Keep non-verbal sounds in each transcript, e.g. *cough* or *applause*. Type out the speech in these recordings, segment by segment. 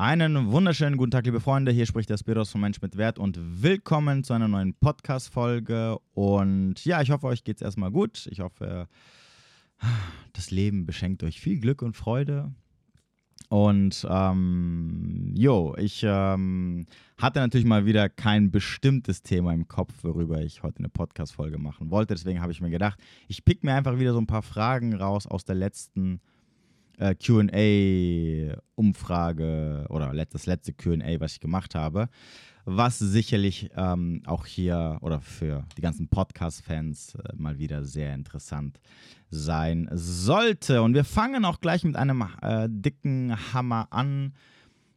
Einen wunderschönen guten Tag, liebe Freunde. Hier spricht der Spiros von Mensch mit Wert und willkommen zu einer neuen Podcast-Folge. Und ja, ich hoffe, euch geht es erstmal gut. Ich hoffe, das Leben beschenkt euch viel Glück und Freude. Und ähm, jo, ich ähm, hatte natürlich mal wieder kein bestimmtes Thema im Kopf, worüber ich heute eine Podcast-Folge machen wollte. Deswegen habe ich mir gedacht, ich pick mir einfach wieder so ein paar Fragen raus aus der letzten äh, QA-Umfrage oder das letzte QA, was ich gemacht habe, was sicherlich ähm, auch hier oder für die ganzen Podcast-Fans äh, mal wieder sehr interessant sein sollte. Und wir fangen auch gleich mit einem äh, dicken Hammer an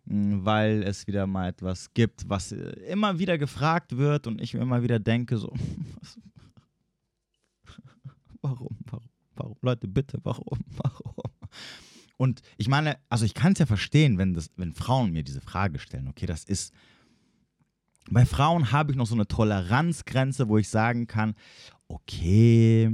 weil es wieder mal etwas gibt, was äh, immer wieder gefragt wird und ich mir immer wieder denke, so, *laughs* warum, warum, warum, Leute, bitte, warum, *laughs* warum? Und ich meine, also ich kann es ja verstehen, wenn, das, wenn Frauen mir diese Frage stellen. Okay, das ist. Bei Frauen habe ich noch so eine Toleranzgrenze, wo ich sagen kann, okay,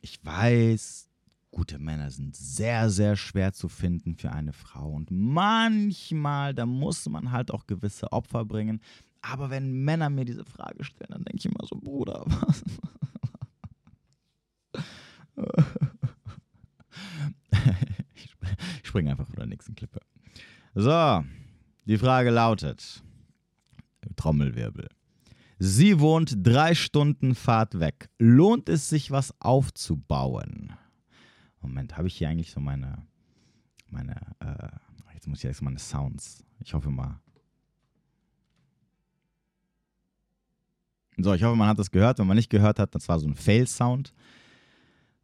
ich weiß, gute Männer sind sehr, sehr schwer zu finden für eine Frau. Und manchmal, da muss man halt auch gewisse Opfer bringen. Aber wenn Männer mir diese Frage stellen, dann denke ich immer so, Bruder, *laughs* was? *laughs* springe einfach von der nächsten Klippe. So, die Frage lautet: Trommelwirbel. Sie wohnt drei Stunden Fahrt weg. Lohnt es sich, was aufzubauen? Moment, habe ich hier eigentlich so meine, meine, äh, jetzt muss ich erst meine Sounds. Ich hoffe mal. So, ich hoffe, man hat das gehört. Wenn man nicht gehört hat, das war so ein Fail-Sound.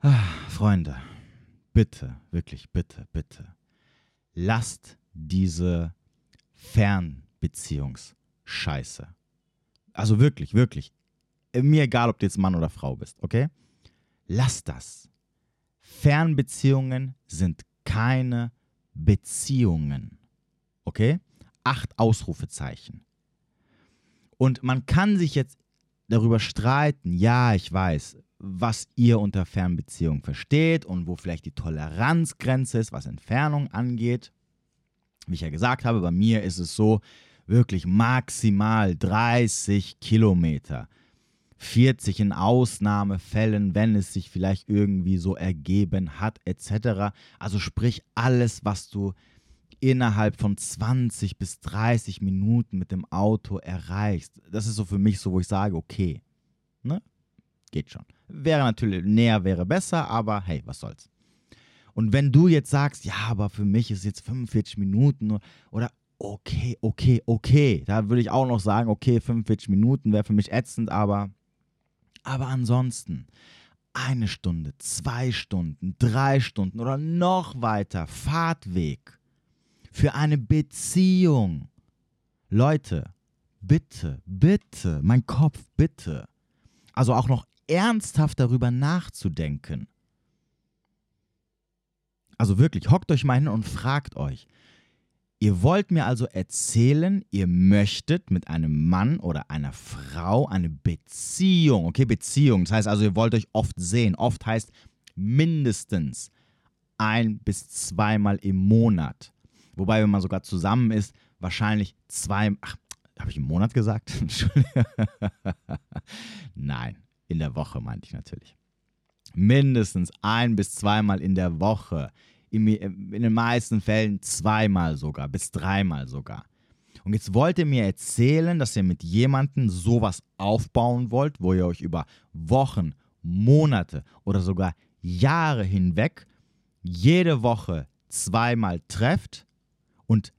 Ah, Freunde, bitte, wirklich, bitte, bitte lasst diese Fernbeziehungsscheiße. Also wirklich, wirklich. Mir egal, ob du jetzt Mann oder Frau bist, okay? Lasst das. Fernbeziehungen sind keine Beziehungen. Okay? Acht Ausrufezeichen. Und man kann sich jetzt darüber streiten, ja, ich weiß, was ihr unter Fernbeziehung versteht und wo vielleicht die Toleranzgrenze ist, was Entfernung angeht. Wie ich ja gesagt habe, bei mir ist es so, wirklich maximal 30 Kilometer. 40 in Ausnahmefällen, wenn es sich vielleicht irgendwie so ergeben hat, etc. Also sprich alles, was du innerhalb von 20 bis 30 Minuten mit dem Auto erreichst. Das ist so für mich so, wo ich sage, okay, ne? Geht schon. Wäre natürlich, näher wäre besser, aber hey, was soll's. Und wenn du jetzt sagst, ja, aber für mich ist jetzt 45 Minuten oder okay, okay, okay, da würde ich auch noch sagen, okay, 45 Minuten wäre für mich ätzend, aber, aber ansonsten eine Stunde, zwei Stunden, drei Stunden oder noch weiter Fahrtweg für eine Beziehung. Leute, bitte, bitte, mein Kopf, bitte. Also auch noch ernsthaft darüber nachzudenken. Also wirklich, hockt euch mal hin und fragt euch. Ihr wollt mir also erzählen, ihr möchtet mit einem Mann oder einer Frau eine Beziehung. Okay, Beziehung. Das heißt also, ihr wollt euch oft sehen. Oft heißt mindestens ein bis zweimal im Monat. Wobei, wenn man sogar zusammen ist, wahrscheinlich zwei. Ach, habe ich im Monat gesagt? *laughs* Nein, in der Woche meinte ich natürlich. Mindestens ein bis zweimal in der Woche. In, in den meisten Fällen zweimal sogar, bis dreimal sogar. Und jetzt wollt ihr mir erzählen, dass ihr mit jemandem sowas aufbauen wollt, wo ihr euch über Wochen, Monate oder sogar Jahre hinweg jede Woche zweimal trefft und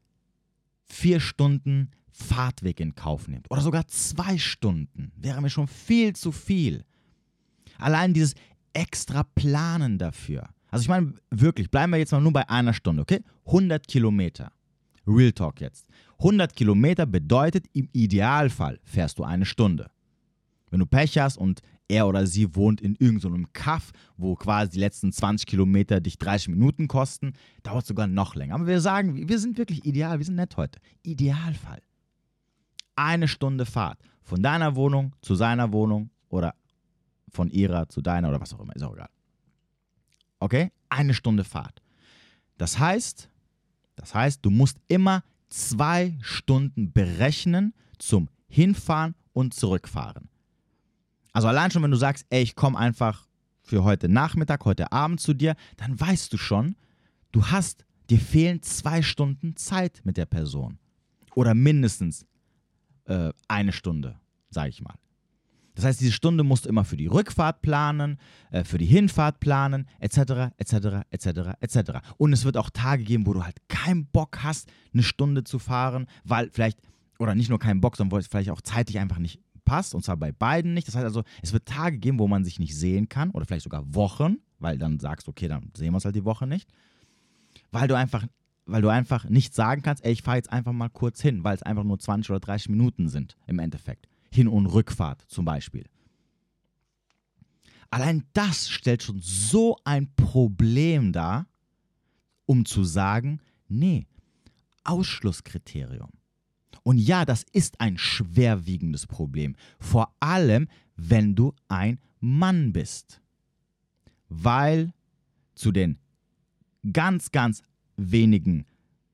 vier Stunden Fahrtweg in Kauf nimmt oder sogar zwei Stunden, wäre mir schon viel zu viel. Allein dieses extra Planen dafür. Also ich meine wirklich, bleiben wir jetzt mal nur bei einer Stunde, okay? 100 Kilometer. Real Talk jetzt. 100 Kilometer bedeutet, im Idealfall fährst du eine Stunde. Wenn du Pech hast und er oder sie wohnt in irgendeinem so Kaff, wo quasi die letzten 20 Kilometer dich 30 Minuten kosten, dauert es sogar noch länger. Aber wir sagen, wir sind wirklich ideal, wir sind nett heute. Idealfall eine Stunde Fahrt von deiner Wohnung zu seiner Wohnung oder von ihrer zu deiner oder was auch immer, ist auch egal. Okay? Eine Stunde Fahrt. Das heißt, das heißt, du musst immer zwei Stunden berechnen zum Hinfahren und Zurückfahren. Also allein schon, wenn du sagst, ey, ich komme einfach für heute Nachmittag, heute Abend zu dir, dann weißt du schon, du hast, dir fehlen zwei Stunden Zeit mit der Person. Oder mindestens äh, eine Stunde, sage ich mal. Das heißt, diese Stunde musst du immer für die Rückfahrt planen, äh, für die Hinfahrt planen, etc., etc., etc., etc. Und es wird auch Tage geben, wo du halt keinen Bock hast, eine Stunde zu fahren, weil vielleicht, oder nicht nur keinen Bock, sondern wo es vielleicht auch zeitlich einfach nicht passt, und zwar bei beiden nicht. Das heißt also, es wird Tage geben, wo man sich nicht sehen kann, oder vielleicht sogar Wochen, weil dann sagst du, okay, dann sehen wir uns halt die Woche nicht, weil du einfach weil du einfach nicht sagen kannst, ey, ich fahre jetzt einfach mal kurz hin, weil es einfach nur 20 oder 30 Minuten sind im Endeffekt. Hin- und Rückfahrt zum Beispiel. Allein das stellt schon so ein Problem dar, um zu sagen, nee, Ausschlusskriterium. Und ja, das ist ein schwerwiegendes Problem, vor allem wenn du ein Mann bist. Weil zu den ganz, ganz wenigen,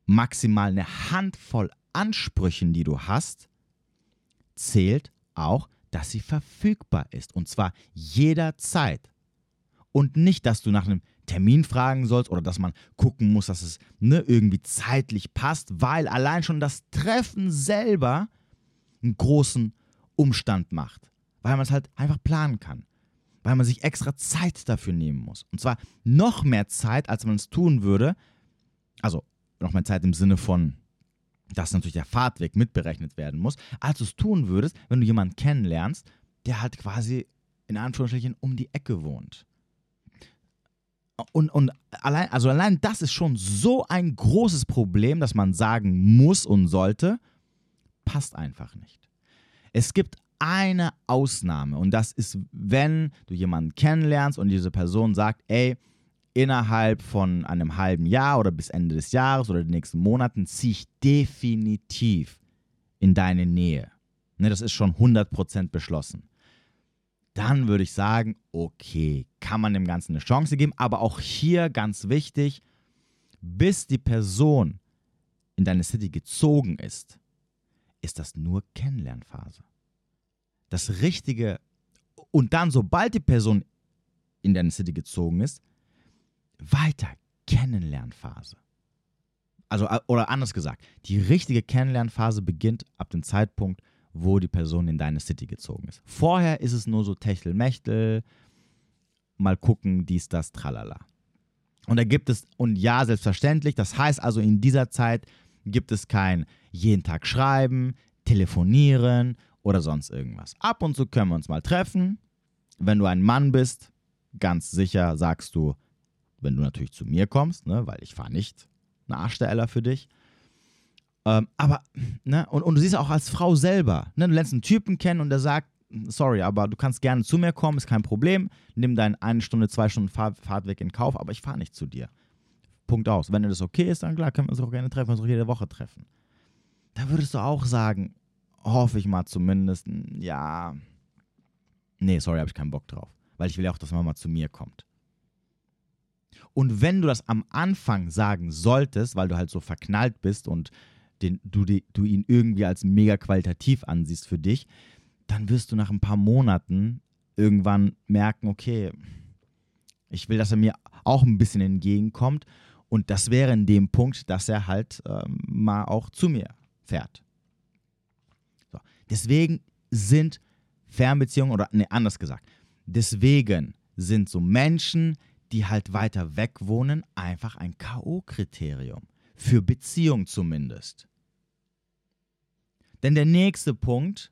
maximal eine Handvoll Ansprüchen, die du hast, zählt auch, dass sie verfügbar ist. Und zwar jederzeit. Und nicht, dass du nach einem Termin fragen sollst oder dass man gucken muss, dass es ne, irgendwie zeitlich passt, weil allein schon das Treffen selber einen großen Umstand macht. Weil man es halt einfach planen kann. Weil man sich extra Zeit dafür nehmen muss. Und zwar noch mehr Zeit, als man es tun würde. Also noch mehr Zeit im Sinne von dass natürlich der Fahrtweg mitberechnet werden muss, als du es tun würdest, wenn du jemanden kennenlernst, der halt quasi in Anführungsstrichen um die Ecke wohnt. Und, und allein, also allein das ist schon so ein großes Problem, dass man sagen muss und sollte, passt einfach nicht. Es gibt eine Ausnahme und das ist, wenn du jemanden kennenlernst und diese Person sagt, ey, innerhalb von einem halben Jahr oder bis Ende des Jahres oder den nächsten Monaten ziehe ich definitiv in deine Nähe. Ne, das ist schon 100% beschlossen. Dann würde ich sagen, okay, kann man dem Ganzen eine Chance geben, aber auch hier ganz wichtig, bis die Person in deine City gezogen ist, ist das nur Kennenlernphase. Das Richtige, und dann, sobald die Person in deine City gezogen ist, weiter Kennenlernphase. Also, äh, oder anders gesagt, die richtige Kennenlernphase beginnt ab dem Zeitpunkt, wo die Person in deine City gezogen ist. Vorher ist es nur so Techtelmechtel, mal gucken, dies, das, tralala. Und da gibt es, und ja, selbstverständlich, das heißt also, in dieser Zeit gibt es kein jeden Tag schreiben, telefonieren oder sonst irgendwas. Ab und zu können wir uns mal treffen. Wenn du ein Mann bist, ganz sicher sagst du, wenn du natürlich zu mir kommst, ne, weil ich fahre nicht eine Arschdeller für dich. Ähm, aber, ne, und, und du siehst auch als Frau selber, ne, du lernst einen Typen kennen und der sagt, sorry, aber du kannst gerne zu mir kommen, ist kein Problem, nimm deinen eine Stunde, zwei Stunden Fahr Fahrtweg in Kauf, aber ich fahre nicht zu dir. Punkt aus. Wenn dir das okay ist, dann klar, können wir uns auch gerne treffen, uns auch jede Woche treffen. Da würdest du auch sagen, hoffe ich mal zumindest, ja, nee, sorry, habe ich keinen Bock drauf. Weil ich will ja auch, dass man mal zu mir kommt. Und wenn du das am Anfang sagen solltest, weil du halt so verknallt bist und den, du, du ihn irgendwie als mega qualitativ ansiehst für dich, dann wirst du nach ein paar Monaten irgendwann merken, okay, ich will, dass er mir auch ein bisschen entgegenkommt. Und das wäre in dem Punkt, dass er halt ähm, mal auch zu mir fährt. So. Deswegen sind Fernbeziehungen, oder ne, anders gesagt, deswegen sind so Menschen, die halt weiter weg wohnen, einfach ein K.O.-Kriterium. Für Beziehung zumindest. Denn der nächste Punkt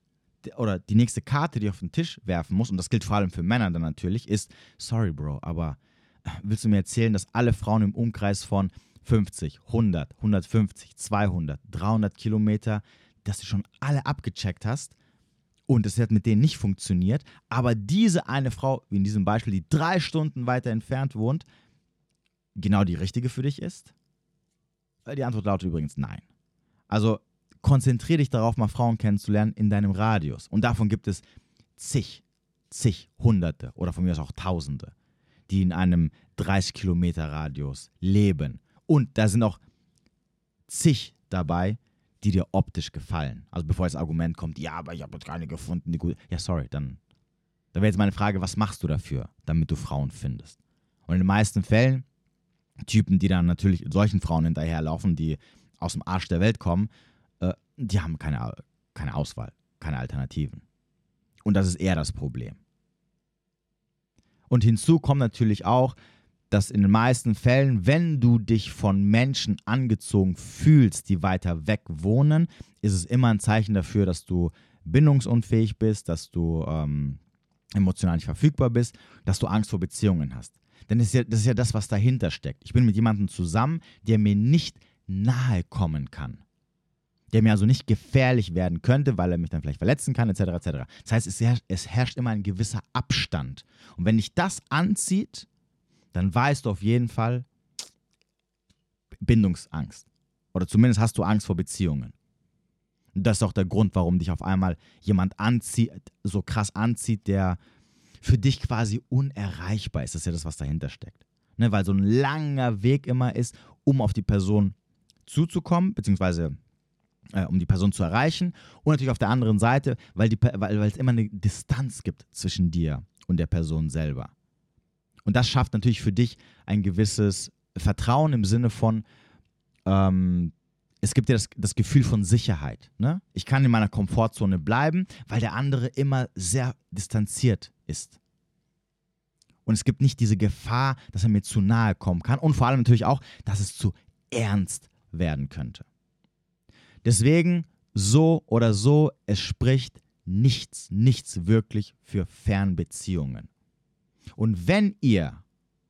oder die nächste Karte, die ich auf den Tisch werfen muss, und das gilt vor allem für Männer dann natürlich, ist, sorry Bro, aber äh, willst du mir erzählen, dass alle Frauen im Umkreis von 50, 100, 150, 200, 300 Kilometer, dass du schon alle abgecheckt hast und es hat mit denen nicht funktioniert, aber diese eine Frau, wie in diesem Beispiel, die drei Stunden weiter entfernt wohnt, genau die richtige für dich ist? Die Antwort lautet übrigens nein. Also konzentriere dich darauf, mal Frauen kennenzulernen in deinem Radius. Und davon gibt es zig, zig, Hunderte oder von mir aus auch Tausende, die in einem 30 Kilometer Radius leben. Und da sind auch zig dabei, die dir optisch gefallen. Also bevor das Argument kommt, ja, aber ich habe jetzt keine gefunden, die gut. Ja, sorry, dann, dann wäre jetzt meine Frage, was machst du dafür, damit du Frauen findest? Und in den meisten Fällen, Typen, die dann natürlich solchen Frauen hinterherlaufen, die aus dem Arsch der Welt kommen, äh, die haben keine, keine Auswahl, keine Alternativen. Und das ist eher das Problem. Und hinzu kommt natürlich auch, dass in den meisten Fällen, wenn du dich von Menschen angezogen fühlst, die weiter weg wohnen, ist es immer ein Zeichen dafür, dass du bindungsunfähig bist, dass du ähm, emotional nicht verfügbar bist, dass du Angst vor Beziehungen hast. Denn das ist, ja, das ist ja das, was dahinter steckt. Ich bin mit jemandem zusammen, der mir nicht nahe kommen kann. Der mir also nicht gefährlich werden könnte, weil er mich dann vielleicht verletzen kann, etc. etc. Das heißt, es herrscht, es herrscht immer ein gewisser Abstand. Und wenn dich das anzieht, dann weißt du auf jeden Fall Bindungsangst. Oder zumindest hast du Angst vor Beziehungen. Und das ist auch der Grund, warum dich auf einmal jemand anzieht, so krass anzieht, der für dich quasi unerreichbar ist. Das ist ja das, was dahinter steckt. Ne, weil so ein langer Weg immer ist, um auf die Person zuzukommen, beziehungsweise äh, um die Person zu erreichen. Und natürlich auf der anderen Seite, weil, die, weil, weil es immer eine Distanz gibt zwischen dir und der Person selber. Und das schafft natürlich für dich ein gewisses Vertrauen im Sinne von, ähm, es gibt dir das, das Gefühl von Sicherheit. Ne? Ich kann in meiner Komfortzone bleiben, weil der andere immer sehr distanziert ist. Und es gibt nicht diese Gefahr, dass er mir zu nahe kommen kann. Und vor allem natürlich auch, dass es zu ernst werden könnte. Deswegen, so oder so, es spricht nichts, nichts wirklich für Fernbeziehungen. Und wenn ihr,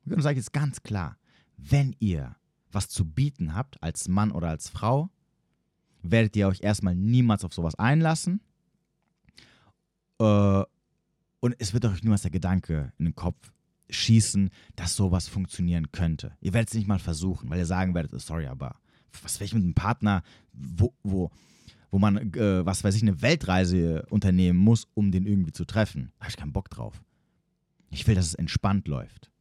und sage ich jetzt ganz klar, wenn ihr was zu bieten habt als Mann oder als Frau, werdet ihr euch erstmal niemals auf sowas einlassen. Äh, und es wird euch niemals der Gedanke in den Kopf schießen, dass sowas funktionieren könnte. Ihr werdet es nicht mal versuchen, weil ihr sagen werdet, sorry, aber was will ich mit einem Partner, wo, wo, wo man, äh, was weiß ich, eine Weltreise unternehmen muss, um den irgendwie zu treffen. Da habe ich keinen Bock drauf. Ich will, dass es entspannt läuft.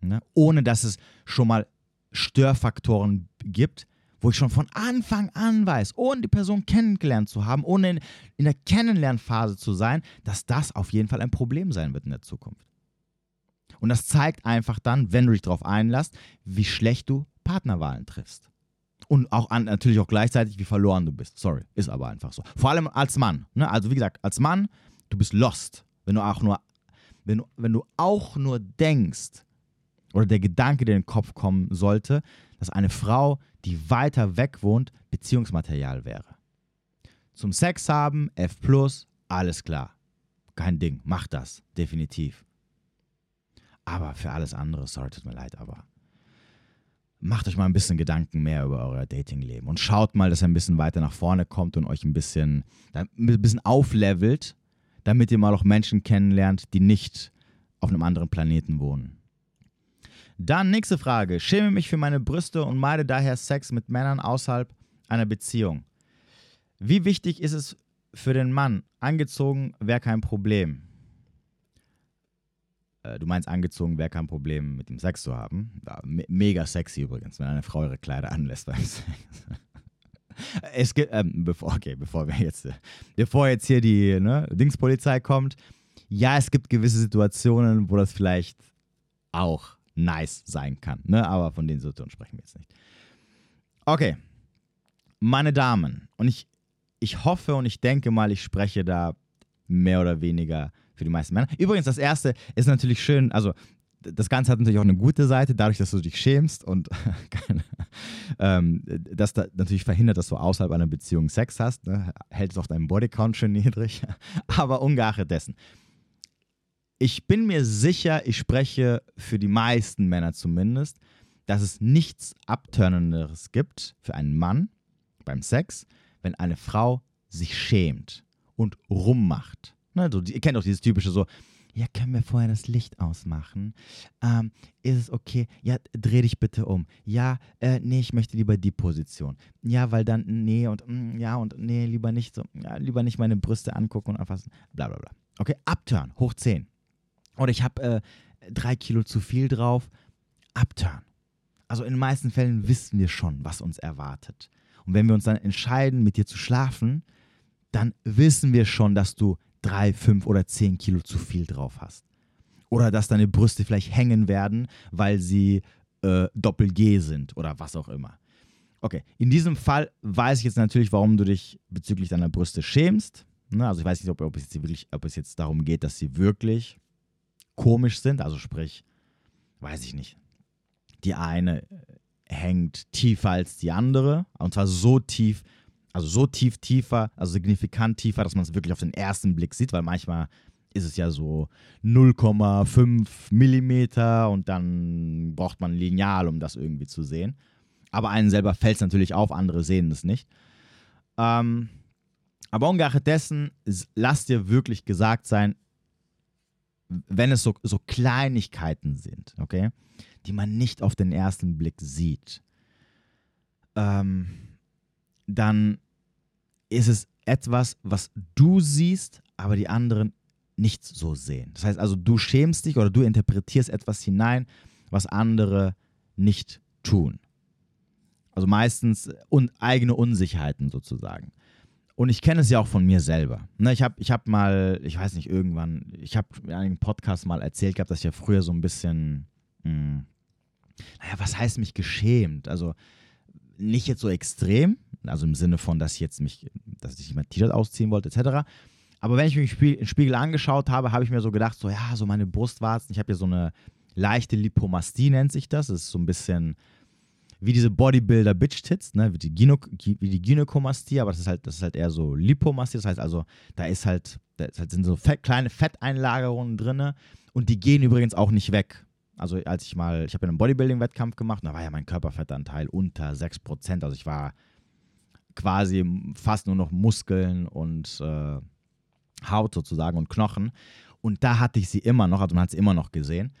Ne? Ohne dass es schon mal Störfaktoren gibt, wo ich schon von Anfang an weiß, ohne die Person kennengelernt zu haben, ohne in, in der Kennenlernphase zu sein, dass das auf jeden Fall ein Problem sein wird in der Zukunft. Und das zeigt einfach dann, wenn du dich darauf einlässt, wie schlecht du Partnerwahlen triffst. Und auch an, natürlich auch gleichzeitig, wie verloren du bist. Sorry, ist aber einfach so. Vor allem als Mann. Ne? Also wie gesagt, als Mann, du bist lost, wenn du auch nur wenn, wenn du auch nur denkst, oder der Gedanke, der in den Kopf kommen sollte, dass eine Frau, die weiter weg wohnt, Beziehungsmaterial wäre. Zum Sex haben, F, alles klar. Kein Ding, mach das, definitiv. Aber für alles andere, sorry, tut mir leid, aber macht euch mal ein bisschen Gedanken mehr über euer Datingleben und schaut mal, dass ihr ein bisschen weiter nach vorne kommt und euch ein bisschen, ein bisschen auflevelt damit ihr mal auch Menschen kennenlernt, die nicht auf einem anderen Planeten wohnen. Dann nächste Frage. Schäme mich für meine Brüste und meide daher Sex mit Männern außerhalb einer Beziehung. Wie wichtig ist es für den Mann? Angezogen wäre kein Problem. Äh, du meinst, angezogen wäre kein Problem, mit dem Sex zu haben. Mega sexy übrigens, wenn eine Frau ihre Kleider anlässt beim Sex. *laughs* es gibt, ähm, bevor, okay, bevor wir jetzt, bevor jetzt hier die ne, Dingspolizei kommt, ja, es gibt gewisse Situationen, wo das vielleicht auch nice sein kann, ne? aber von den Situationen sprechen wir jetzt nicht. Okay, meine Damen, und ich, ich hoffe und ich denke mal, ich spreche da mehr oder weniger für die meisten Männer. Übrigens, das erste ist natürlich schön, also das Ganze hat natürlich auch eine gute Seite, dadurch, dass du dich schämst und *laughs* ähm, das da natürlich verhindert, dass du außerhalb einer Beziehung Sex hast, ne? hält es auch deinen Bodycount schön niedrig, *laughs* aber ungeachtet dessen. Ich bin mir sicher, ich spreche für die meisten Männer zumindest, dass es nichts Abtörnenderes gibt für einen Mann beim Sex, wenn eine Frau sich schämt und rummacht. Ne, so, ihr kennt doch dieses typische so, ja, können wir vorher das Licht ausmachen? Ähm, ist es okay? Ja, dreh dich bitte um. Ja, äh, nee, ich möchte lieber die Position. Ja, weil dann, nee und mm, ja und nee, lieber nicht so, ja, lieber nicht meine Brüste angucken und anfassen. Bla bla bla. Okay, Upturn, hoch 10. Oder ich habe äh, drei Kilo zu viel drauf. Upturn. Also in den meisten Fällen wissen wir schon, was uns erwartet. Und wenn wir uns dann entscheiden, mit dir zu schlafen, dann wissen wir schon, dass du drei, fünf oder zehn Kilo zu viel drauf hast. Oder dass deine Brüste vielleicht hängen werden, weil sie äh, Doppel-G sind oder was auch immer. Okay, in diesem Fall weiß ich jetzt natürlich, warum du dich bezüglich deiner Brüste schämst. Ne, also ich weiß nicht, ob, ob, es wirklich, ob es jetzt darum geht, dass sie wirklich komisch sind. Also sprich, weiß ich nicht. Die eine hängt tiefer als die andere. Und zwar so tief, also so tief tiefer, also signifikant tiefer, dass man es wirklich auf den ersten Blick sieht, weil manchmal ist es ja so 0,5 Millimeter und dann braucht man ein Lineal, um das irgendwie zu sehen. Aber einen selber fällt es natürlich auf, andere sehen es nicht. Ähm, aber ungeachtet dessen, lass dir wirklich gesagt sein, wenn es so, so Kleinigkeiten sind, okay, die man nicht auf den ersten Blick sieht, ähm, dann ist es etwas, was du siehst, aber die anderen nicht so sehen. Das heißt also, du schämst dich oder du interpretierst etwas hinein, was andere nicht tun. Also meistens un eigene Unsicherheiten sozusagen. Und ich kenne es ja auch von mir selber. Ne, ich habe ich hab mal, ich weiß nicht, irgendwann, ich habe in einem Podcast mal erzählt gehabt, dass ich ja früher so ein bisschen, mh, hm, naja, was heißt mich geschämt? Also nicht jetzt so extrem, also im Sinne von, dass ich jetzt mich, dass ich mein T-Shirt ausziehen wollte, etc. Aber wenn ich mich im Spiegel angeschaut habe, habe ich mir so gedacht, so ja, so meine Brustwarzen, ich habe ja so eine leichte Lipomastie, nennt sich das. Das ist so ein bisschen wie diese Bodybuilder-Bitch-Tits, ne? wie die, Gyno wie die Gynäkomastie, aber das ist, halt, das ist halt eher so Lipomastie, das heißt also, da ist halt, da halt, sind so fett, kleine Fetteinlagerungen drin und die gehen übrigens auch nicht weg. Also als ich mal, ich habe ja einen Bodybuilding-Wettkampf gemacht, da war ja mein Körperfettanteil unter 6%, also ich war quasi fast nur noch Muskeln und äh, Haut sozusagen und Knochen und da hatte ich sie immer noch, also man hat sie immer noch gesehen.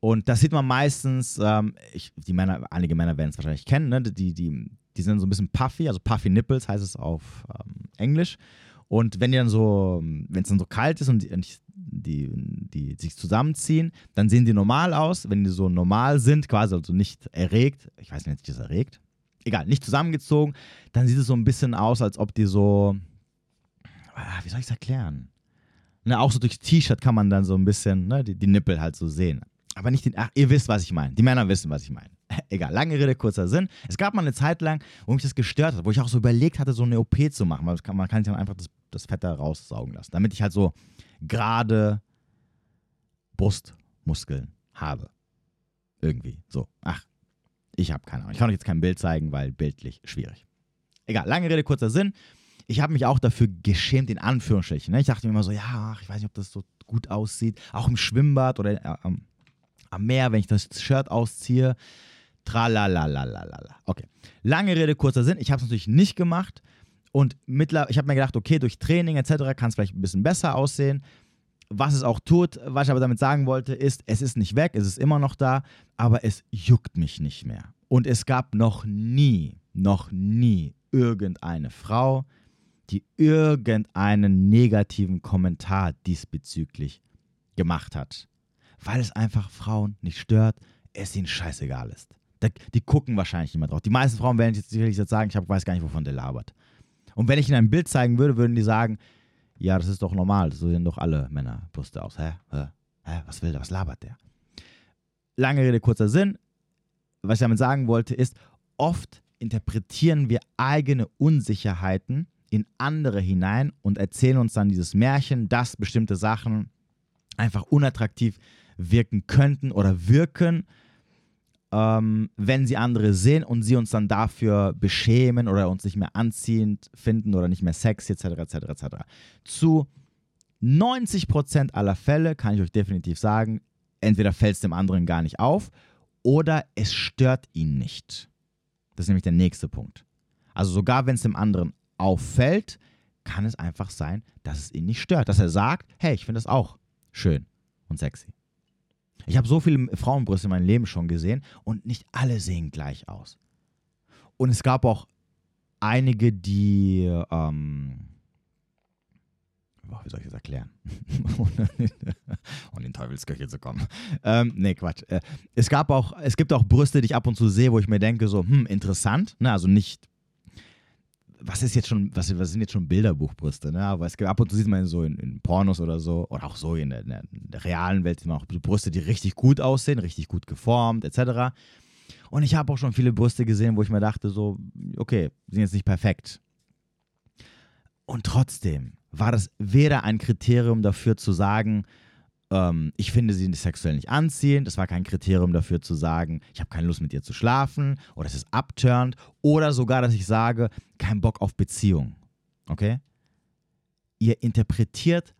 Und das sieht man meistens, ähm, ich, die Männer, einige Männer werden es wahrscheinlich kennen, ne? die, die, die sind so ein bisschen puffy, also puffy nipples heißt es auf ähm, Englisch. Und wenn die dann so, wenn es dann so kalt ist und die, die, die, sich zusammenziehen, dann sehen die normal aus. Wenn die so normal sind, quasi also nicht erregt, ich weiß nicht, ist das erregt? Egal, nicht zusammengezogen, dann sieht es so ein bisschen aus, als ob die so, ah, wie soll ich es erklären? Ne, auch so durch T-Shirt kann man dann so ein bisschen ne, die, die Nippel halt so sehen aber nicht den. Ach, ihr wisst, was ich meine. Die Männer wissen, was ich meine. *laughs* Egal, lange Rede, kurzer Sinn. Es gab mal eine Zeit lang, wo mich das gestört hat, wo ich auch so überlegt hatte, so eine OP zu machen. Man kann, man kann sich dann einfach das, das Fett da raussaugen lassen, damit ich halt so gerade Brustmuskeln habe. Irgendwie. So. Ach, ich habe keine Ahnung. Ich kann euch jetzt kein Bild zeigen, weil bildlich schwierig. Egal, lange Rede, kurzer Sinn. Ich habe mich auch dafür geschämt, in Anführungsstrichen. Ne? Ich dachte mir immer so, ja, ich weiß nicht, ob das so gut aussieht. Auch im Schwimmbad oder äh, am Meer, wenn ich das Shirt ausziehe. Tralalalala. Okay. Lange Rede, kurzer Sinn. Ich habe es natürlich nicht gemacht. Und mittler ich habe mir gedacht, okay, durch Training etc. kann es vielleicht ein bisschen besser aussehen. Was es auch tut, was ich aber damit sagen wollte, ist, es ist nicht weg, es ist immer noch da, aber es juckt mich nicht mehr. Und es gab noch nie, noch nie irgendeine Frau, die irgendeinen negativen Kommentar diesbezüglich gemacht hat weil es einfach Frauen nicht stört, es ihnen scheißegal ist. Die gucken wahrscheinlich nicht mehr drauf. Die meisten Frauen werden jetzt sicherlich jetzt sagen, ich weiß gar nicht, wovon der labert. Und wenn ich ihnen ein Bild zeigen würde, würden die sagen, ja, das ist doch normal, so sehen doch alle Männer Brüste aus. Hä? Hä? Hä? Was will der? Was labert der? Lange Rede, kurzer Sinn. Was ich damit sagen wollte, ist, oft interpretieren wir eigene Unsicherheiten in andere hinein und erzählen uns dann dieses Märchen, dass bestimmte Sachen einfach unattraktiv wirken könnten oder wirken, ähm, wenn sie andere sehen und sie uns dann dafür beschämen oder uns nicht mehr anziehend finden oder nicht mehr sexy etc. etc. etc. Zu 90% aller Fälle kann ich euch definitiv sagen, entweder fällt es dem anderen gar nicht auf oder es stört ihn nicht. Das ist nämlich der nächste Punkt. Also sogar wenn es dem anderen auffällt, kann es einfach sein, dass es ihn nicht stört. Dass er sagt, hey, ich finde das auch schön und sexy. Ich habe so viele Frauenbrüste in meinem Leben schon gesehen und nicht alle sehen gleich aus. Und es gab auch einige, die, ähm, wie soll ich das erklären? *laughs* um in Teufelskirche zu kommen. Ähm, nee, Quatsch. Äh, es gab auch, es gibt auch Brüste, die ich ab und zu sehe, wo ich mir denke, so, hm, interessant. Ne? Also nicht, was ist jetzt schon, was, was sind jetzt schon Bilderbuchbrüste, ne? Aber es gibt ab und zu sieht man so in, in Pornos oder so, oder auch so in der, in der realen Welt sieht man auch Brüste, die richtig gut aussehen, richtig gut geformt, etc. Und ich habe auch schon viele Brüste gesehen, wo ich mir dachte, so, okay, sind jetzt nicht perfekt. Und trotzdem war das weder ein Kriterium dafür zu sagen, ähm, ich finde sie sexuell nicht anziehend. Das war kein Kriterium dafür zu sagen, ich habe keine Lust mit ihr zu schlafen oder es ist abturnt oder sogar, dass ich sage, kein Bock auf Beziehung. Okay? Ihr interpretiert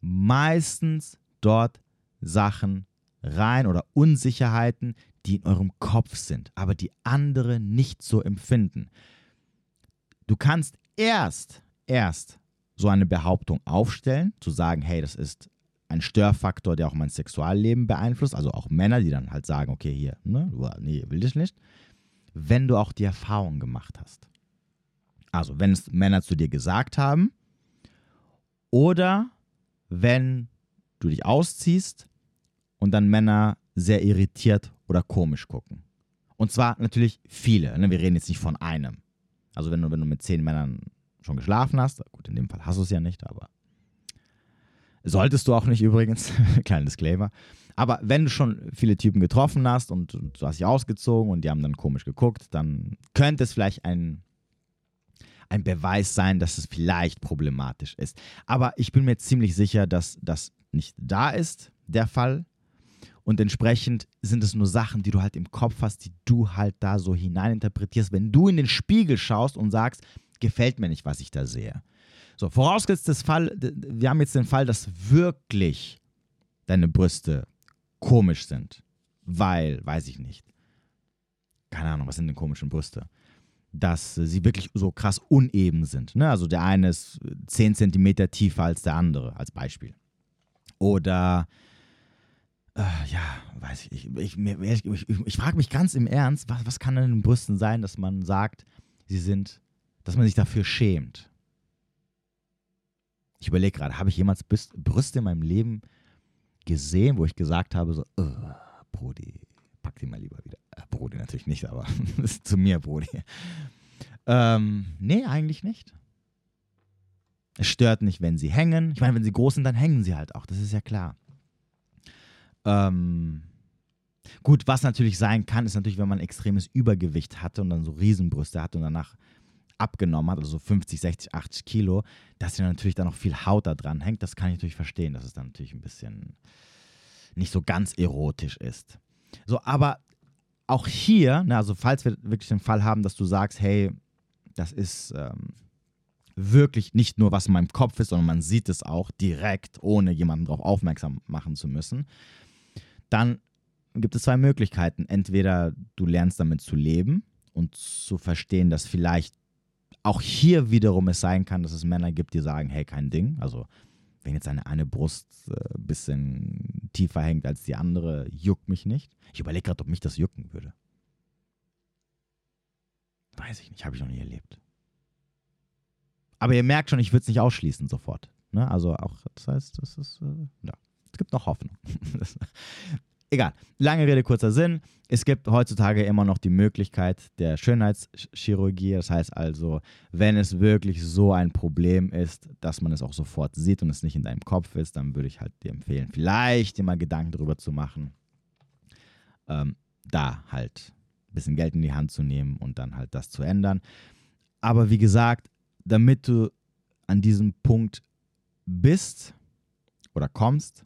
meistens dort Sachen rein oder Unsicherheiten, die in eurem Kopf sind, aber die andere nicht so empfinden. Du kannst erst, erst so eine Behauptung aufstellen, zu sagen, hey, das ist ein Störfaktor, der auch mein Sexualleben beeinflusst. Also auch Männer, die dann halt sagen, okay, hier, ne, nee, will ich nicht. Wenn du auch die Erfahrung gemacht hast. Also wenn es Männer zu dir gesagt haben oder wenn du dich ausziehst und dann Männer sehr irritiert oder komisch gucken. Und zwar natürlich viele. Ne? Wir reden jetzt nicht von einem. Also wenn du, wenn du mit zehn Männern schon geschlafen hast, gut, in dem Fall hast du es ja nicht, aber Solltest du auch nicht übrigens. *laughs* Kleiner Disclaimer. Aber wenn du schon viele Typen getroffen hast und, du hast dich ausgezogen und die haben dann komisch geguckt, dann könnte es vielleicht ein, ein Beweis sein, dass es vielleicht problematisch ist. Aber ich bin mir ziemlich sicher, dass das nicht da ist, der Fall. Und entsprechend sind es nur Sachen, die du halt im Kopf hast, die du halt da so hineininterpretierst. Wenn du in den Spiegel schaust und sagst, gefällt mir nicht, was ich da sehe so, vorausgesetzt das Fall, wir haben jetzt den Fall, dass wirklich deine Brüste komisch sind. Weil, weiß ich nicht. Keine Ahnung, was sind denn komische Brüste? Dass sie wirklich so krass uneben sind. Ne? Also der eine ist 10 cm tiefer als der andere, als Beispiel. Oder, äh, ja, weiß ich, ich, ich, ich, ich frage mich ganz im Ernst, was, was kann denn in den Brüsten sein, dass man sagt, sie sind, dass man sich dafür schämt? Ich überlege gerade, habe ich jemals Brüste in meinem Leben gesehen, wo ich gesagt habe, so, oh, Brody, pack die mal lieber wieder. Äh, Brody natürlich nicht, aber *laughs* zu mir, Brody. Ähm, nee, eigentlich nicht. Es stört nicht, wenn sie hängen. Ich meine, wenn sie groß sind, dann hängen sie halt auch, das ist ja klar. Ähm, gut, was natürlich sein kann, ist natürlich, wenn man extremes Übergewicht hatte und dann so Riesenbrüste hat und danach abgenommen hat, also so 50, 60, 80 Kilo, dass ja natürlich dann noch viel Haut da dran hängt. Das kann ich natürlich verstehen, dass es dann natürlich ein bisschen nicht so ganz erotisch ist. So, aber auch hier, ne, also falls wir wirklich den Fall haben, dass du sagst, hey, das ist ähm, wirklich nicht nur, was in meinem Kopf ist, sondern man sieht es auch direkt, ohne jemanden darauf aufmerksam machen zu müssen, dann gibt es zwei Möglichkeiten. Entweder du lernst damit zu leben und zu verstehen, dass vielleicht auch hier wiederum es sein kann, dass es Männer gibt, die sagen, hey, kein Ding. Also wenn jetzt eine, eine Brust ein äh, bisschen tiefer hängt als die andere, juckt mich nicht. Ich überlege gerade, ob mich das jucken würde. Weiß ich nicht, habe ich noch nie erlebt. Aber ihr merkt schon, ich würde es nicht ausschließen sofort. Ne? Also auch, das heißt, das ist, äh, ja, es gibt noch Hoffnung. *laughs* Egal. Lange Rede, kurzer Sinn. Es gibt heutzutage immer noch die Möglichkeit der Schönheitschirurgie. Das heißt also, wenn es wirklich so ein Problem ist, dass man es auch sofort sieht und es nicht in deinem Kopf ist, dann würde ich halt dir empfehlen, vielleicht dir mal Gedanken darüber zu machen, ähm, da halt ein bisschen Geld in die Hand zu nehmen und dann halt das zu ändern. Aber wie gesagt, damit du an diesem Punkt bist oder kommst,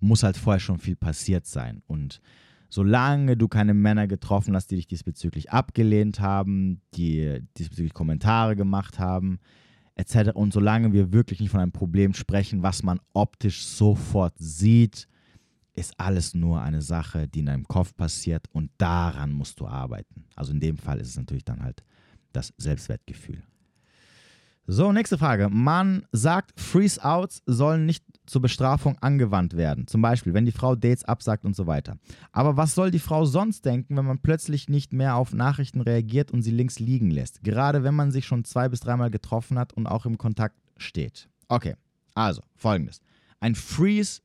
muss halt vorher schon viel passiert sein. Und solange du keine Männer getroffen hast, die dich diesbezüglich abgelehnt haben, die diesbezüglich Kommentare gemacht haben, etc. Und solange wir wirklich nicht von einem Problem sprechen, was man optisch sofort sieht, ist alles nur eine Sache, die in deinem Kopf passiert und daran musst du arbeiten. Also in dem Fall ist es natürlich dann halt das Selbstwertgefühl. So, nächste Frage. Man sagt, Freeze-Outs sollen nicht zur Bestrafung angewandt werden. Zum Beispiel, wenn die Frau Dates absagt und so weiter. Aber was soll die Frau sonst denken, wenn man plötzlich nicht mehr auf Nachrichten reagiert und sie links liegen lässt? Gerade wenn man sich schon zwei bis dreimal getroffen hat und auch im Kontakt steht. Okay, also folgendes. Ein Freeze,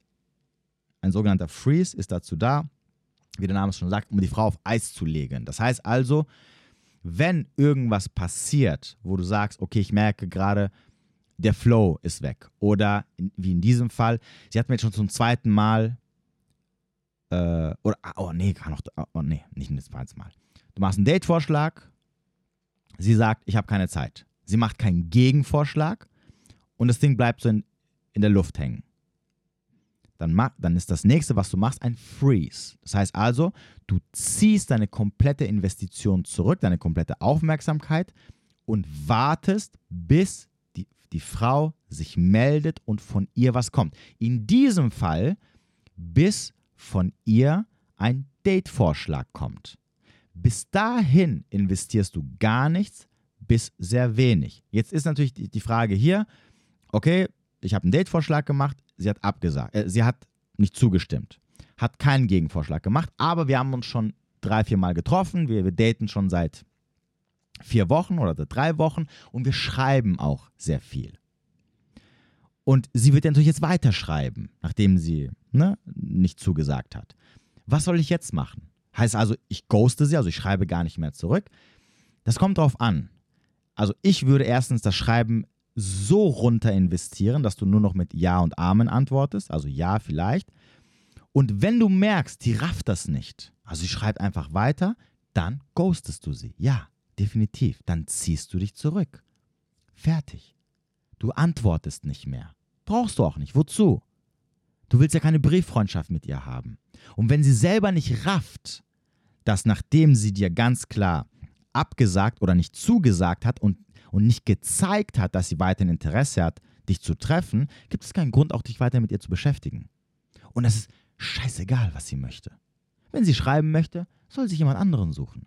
ein sogenannter Freeze ist dazu da, wie der Name es schon sagt, um die Frau auf Eis zu legen. Das heißt also, wenn irgendwas passiert, wo du sagst, okay, ich merke gerade, der Flow ist weg. Oder wie in diesem Fall, sie hat mir jetzt schon zum zweiten Mal, äh, oder, ah, oh nee, kann noch, oh nee, nicht das zweite Mal. Du machst einen Date-Vorschlag, sie sagt, ich habe keine Zeit. Sie macht keinen Gegenvorschlag und das Ding bleibt so in, in der Luft hängen. Dann, dann ist das nächste, was du machst, ein Freeze. Das heißt also, du ziehst deine komplette Investition zurück, deine komplette Aufmerksamkeit und wartest, bis die, die Frau sich meldet und von ihr was kommt. In diesem Fall, bis von ihr ein Date-Vorschlag kommt. Bis dahin investierst du gar nichts bis sehr wenig. Jetzt ist natürlich die Frage hier, okay, ich habe einen Date-Vorschlag gemacht, sie hat abgesagt, äh, sie hat nicht zugestimmt, hat keinen Gegenvorschlag gemacht, aber wir haben uns schon drei, vier Mal getroffen, wir, wir daten schon seit vier Wochen oder drei Wochen und wir schreiben auch sehr viel. Und sie wird natürlich jetzt weiterschreiben, nachdem sie ne, nicht zugesagt hat. Was soll ich jetzt machen? Heißt also, ich ghoste sie, also ich schreibe gar nicht mehr zurück. Das kommt darauf an. Also ich würde erstens das Schreiben so runter investieren, dass du nur noch mit Ja und Amen antwortest, also Ja vielleicht. Und wenn du merkst, die rafft das nicht, also sie schreibt einfach weiter, dann ghostest du sie. Ja, definitiv. Dann ziehst du dich zurück. Fertig. Du antwortest nicht mehr. Brauchst du auch nicht. Wozu? Du willst ja keine Brieffreundschaft mit ihr haben. Und wenn sie selber nicht rafft, dass nachdem sie dir ganz klar abgesagt oder nicht zugesagt hat und und nicht gezeigt hat, dass sie weiterhin Interesse hat, dich zu treffen, gibt es keinen Grund, auch dich weiter mit ihr zu beschäftigen. Und es ist scheißegal, was sie möchte. Wenn sie schreiben möchte, soll sich jemand anderen suchen.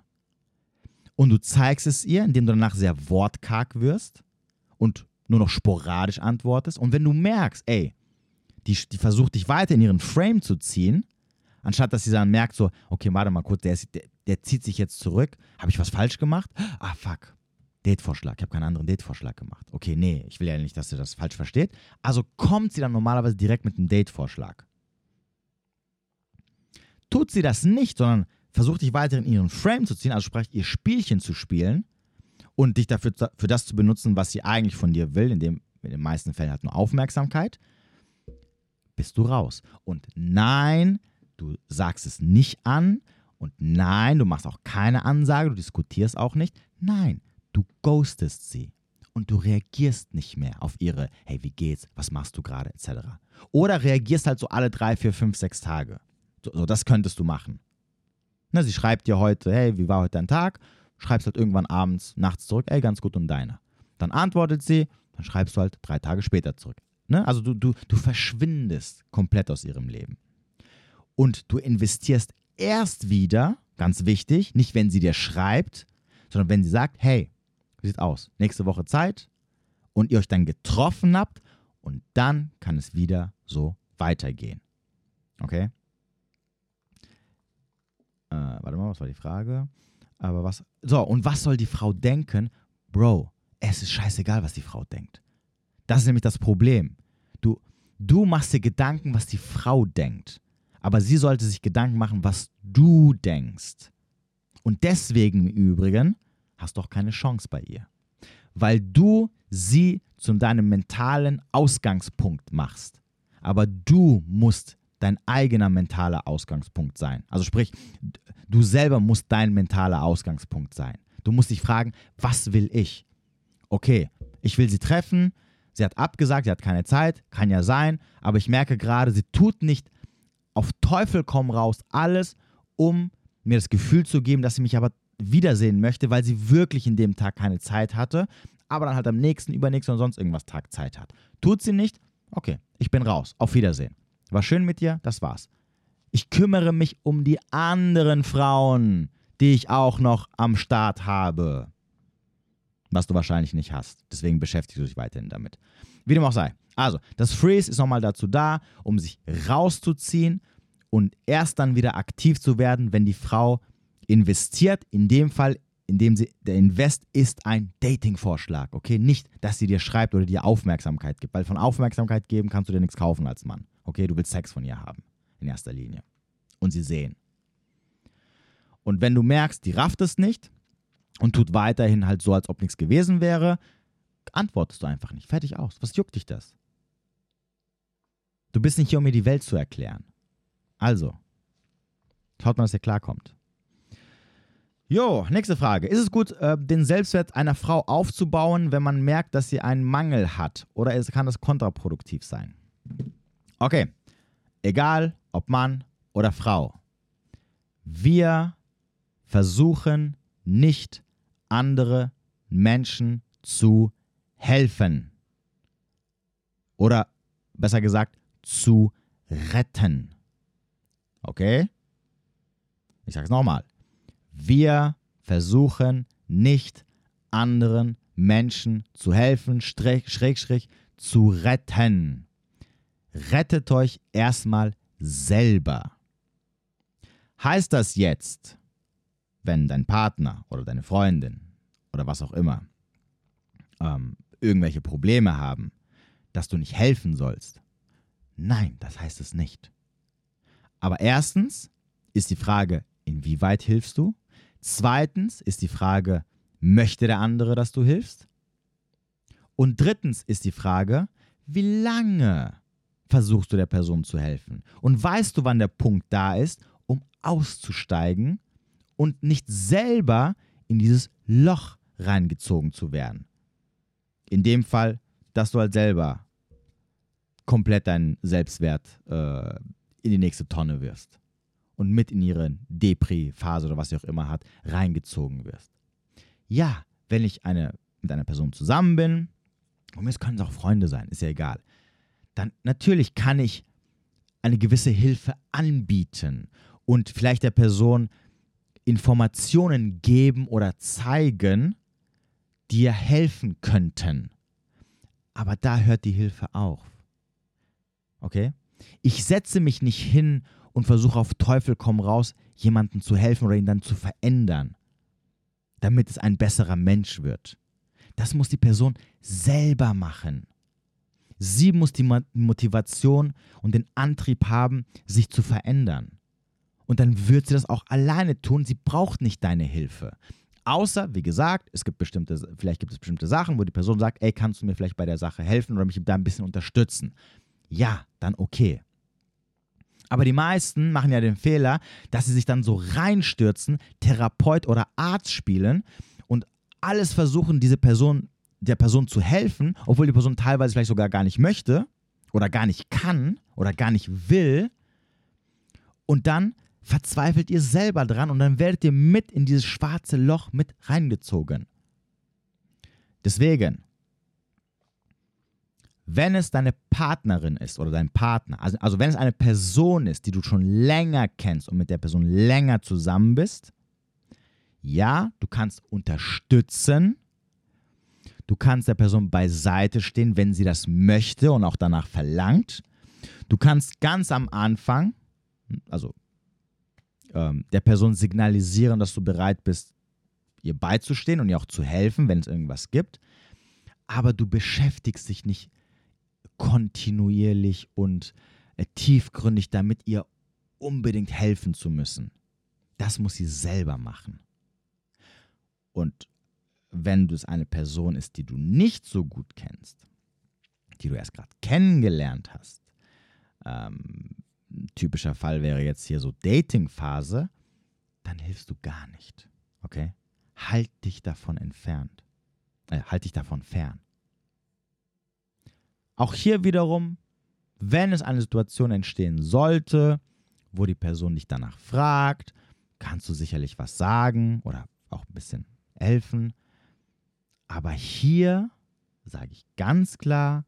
Und du zeigst es ihr, indem du danach sehr wortkarg wirst und nur noch sporadisch antwortest. Und wenn du merkst, ey, die, die versucht dich weiter in ihren Frame zu ziehen, anstatt dass sie dann merkt, so, okay, warte mal kurz, der, ist, der, der zieht sich jetzt zurück, habe ich was falsch gemacht? Ah, fuck, Datevorschlag. Ich habe keinen anderen Datevorschlag gemacht. Okay, nee, ich will ja nicht, dass sie das falsch versteht. Also kommt sie dann normalerweise direkt mit einem Datevorschlag. Tut sie das nicht, sondern versucht dich weiter in ihren Frame zu ziehen, also sprich ihr Spielchen zu spielen und dich dafür für das zu benutzen, was sie eigentlich von dir will, in, dem, in den meisten Fällen halt nur Aufmerksamkeit, bist du raus. Und nein, du sagst es nicht an und nein, du machst auch keine Ansage, du diskutierst auch nicht. Nein, Du ghostest sie und du reagierst nicht mehr auf ihre, hey, wie geht's, was machst du gerade, etc. Oder reagierst halt so alle drei, vier, fünf, sechs Tage. So, so das könntest du machen. Na, sie schreibt dir heute, hey, wie war heute dein Tag? Schreibst halt irgendwann abends, nachts zurück, ey, ganz gut und deiner. Dann antwortet sie, dann schreibst du halt drei Tage später zurück. Ne? Also du, du, du verschwindest komplett aus ihrem Leben. Und du investierst erst wieder, ganz wichtig, nicht wenn sie dir schreibt, sondern wenn sie sagt, hey, wie sieht aus? Nächste Woche Zeit und ihr euch dann getroffen habt und dann kann es wieder so weitergehen. Okay? Äh, warte mal, was war die Frage? Aber was. So, und was soll die Frau denken? Bro, es ist scheißegal, was die Frau denkt. Das ist nämlich das Problem. Du, du machst dir Gedanken, was die Frau denkt. Aber sie sollte sich Gedanken machen, was du denkst. Und deswegen im Übrigen hast doch keine Chance bei ihr. Weil du sie zu deinem mentalen Ausgangspunkt machst. Aber du musst dein eigener mentaler Ausgangspunkt sein. Also sprich, du selber musst dein mentaler Ausgangspunkt sein. Du musst dich fragen, was will ich? Okay, ich will sie treffen, sie hat abgesagt, sie hat keine Zeit, kann ja sein, aber ich merke gerade, sie tut nicht auf Teufel komm raus alles, um mir das Gefühl zu geben, dass sie mich aber wiedersehen möchte, weil sie wirklich in dem Tag keine Zeit hatte, aber dann halt am nächsten, übernächsten und sonst irgendwas Tag Zeit hat. Tut sie nicht? Okay, ich bin raus. Auf Wiedersehen. War schön mit dir, das war's. Ich kümmere mich um die anderen Frauen, die ich auch noch am Start habe. Was du wahrscheinlich nicht hast. Deswegen beschäftigst du dich weiterhin damit. Wie dem auch sei. Also, das Freeze ist nochmal dazu da, um sich rauszuziehen und erst dann wieder aktiv zu werden, wenn die Frau investiert, in dem Fall, in dem sie, der Invest ist ein Dating-Vorschlag, okay? Nicht, dass sie dir schreibt oder dir Aufmerksamkeit gibt, weil von Aufmerksamkeit geben kannst du dir nichts kaufen als Mann, okay? Du willst Sex von ihr haben, in erster Linie. Und sie sehen. Und wenn du merkst, die rafft es nicht, und tut weiterhin halt so, als ob nichts gewesen wäre, antwortest du einfach nicht. Fertig aus. Was juckt dich das? Du bist nicht hier, um mir die Welt zu erklären. Also, schaut mal, dass ihr klarkommt. Jo, nächste Frage. Ist es gut, äh, den Selbstwert einer Frau aufzubauen, wenn man merkt, dass sie einen Mangel hat? Oder kann das kontraproduktiv sein? Okay, egal ob Mann oder Frau. Wir versuchen nicht andere Menschen zu helfen. Oder besser gesagt, zu retten. Okay? Ich sage es nochmal. Wir versuchen nicht anderen Menschen zu helfen, schräg, schräg, schräg, zu retten. Rettet euch erstmal selber. Heißt das jetzt, wenn dein Partner oder deine Freundin oder was auch immer ähm, irgendwelche Probleme haben, dass du nicht helfen sollst? Nein, das heißt es nicht. Aber erstens ist die Frage, inwieweit hilfst du? Zweitens ist die Frage, möchte der andere, dass du hilfst? Und drittens ist die Frage, wie lange versuchst du der Person zu helfen? Und weißt du, wann der Punkt da ist, um auszusteigen und nicht selber in dieses Loch reingezogen zu werden? In dem Fall, dass du halt selber komplett deinen Selbstwert äh, in die nächste Tonne wirst und mit in ihre Depri-Phase oder was sie auch immer hat, reingezogen wirst. Ja, wenn ich eine, mit einer Person zusammen bin, und es können es auch Freunde sein, ist ja egal, dann natürlich kann ich eine gewisse Hilfe anbieten und vielleicht der Person Informationen geben oder zeigen, die ihr helfen könnten. Aber da hört die Hilfe auf. Okay? Ich setze mich nicht hin und versuche auf Teufel komm raus, jemandem zu helfen oder ihn dann zu verändern, damit es ein besserer Mensch wird. Das muss die Person selber machen. Sie muss die Motivation und den Antrieb haben, sich zu verändern. Und dann wird sie das auch alleine tun. Sie braucht nicht deine Hilfe. Außer, wie gesagt, es gibt bestimmte, vielleicht gibt es bestimmte Sachen, wo die Person sagt, ey, kannst du mir vielleicht bei der Sache helfen oder mich da ein bisschen unterstützen? Ja, dann okay. Aber die meisten machen ja den Fehler, dass sie sich dann so reinstürzen, Therapeut oder Arzt spielen und alles versuchen, diese Person, der Person zu helfen, obwohl die Person teilweise vielleicht sogar gar nicht möchte oder gar nicht kann oder gar nicht will. Und dann verzweifelt ihr selber dran und dann werdet ihr mit in dieses schwarze Loch mit reingezogen. Deswegen, wenn es deine Partnerin ist oder dein Partner, also, also wenn es eine Person ist, die du schon länger kennst und mit der Person länger zusammen bist, ja, du kannst unterstützen, du kannst der Person beiseite stehen, wenn sie das möchte und auch danach verlangt. Du kannst ganz am Anfang, also ähm, der Person signalisieren, dass du bereit bist, ihr beizustehen und ihr auch zu helfen, wenn es irgendwas gibt. Aber du beschäftigst dich nicht kontinuierlich und äh, tiefgründig, damit ihr unbedingt helfen zu müssen. Das muss sie selber machen. Und wenn du es eine Person ist, die du nicht so gut kennst, die du erst gerade kennengelernt hast, ähm, typischer Fall wäre jetzt hier so Dating-Phase, dann hilfst du gar nicht. Okay? Halt dich davon entfernt. Äh, halt dich davon fern. Auch hier wiederum, wenn es eine Situation entstehen sollte, wo die Person dich danach fragt, kannst du sicherlich was sagen oder auch ein bisschen helfen. Aber hier sage ich ganz klar,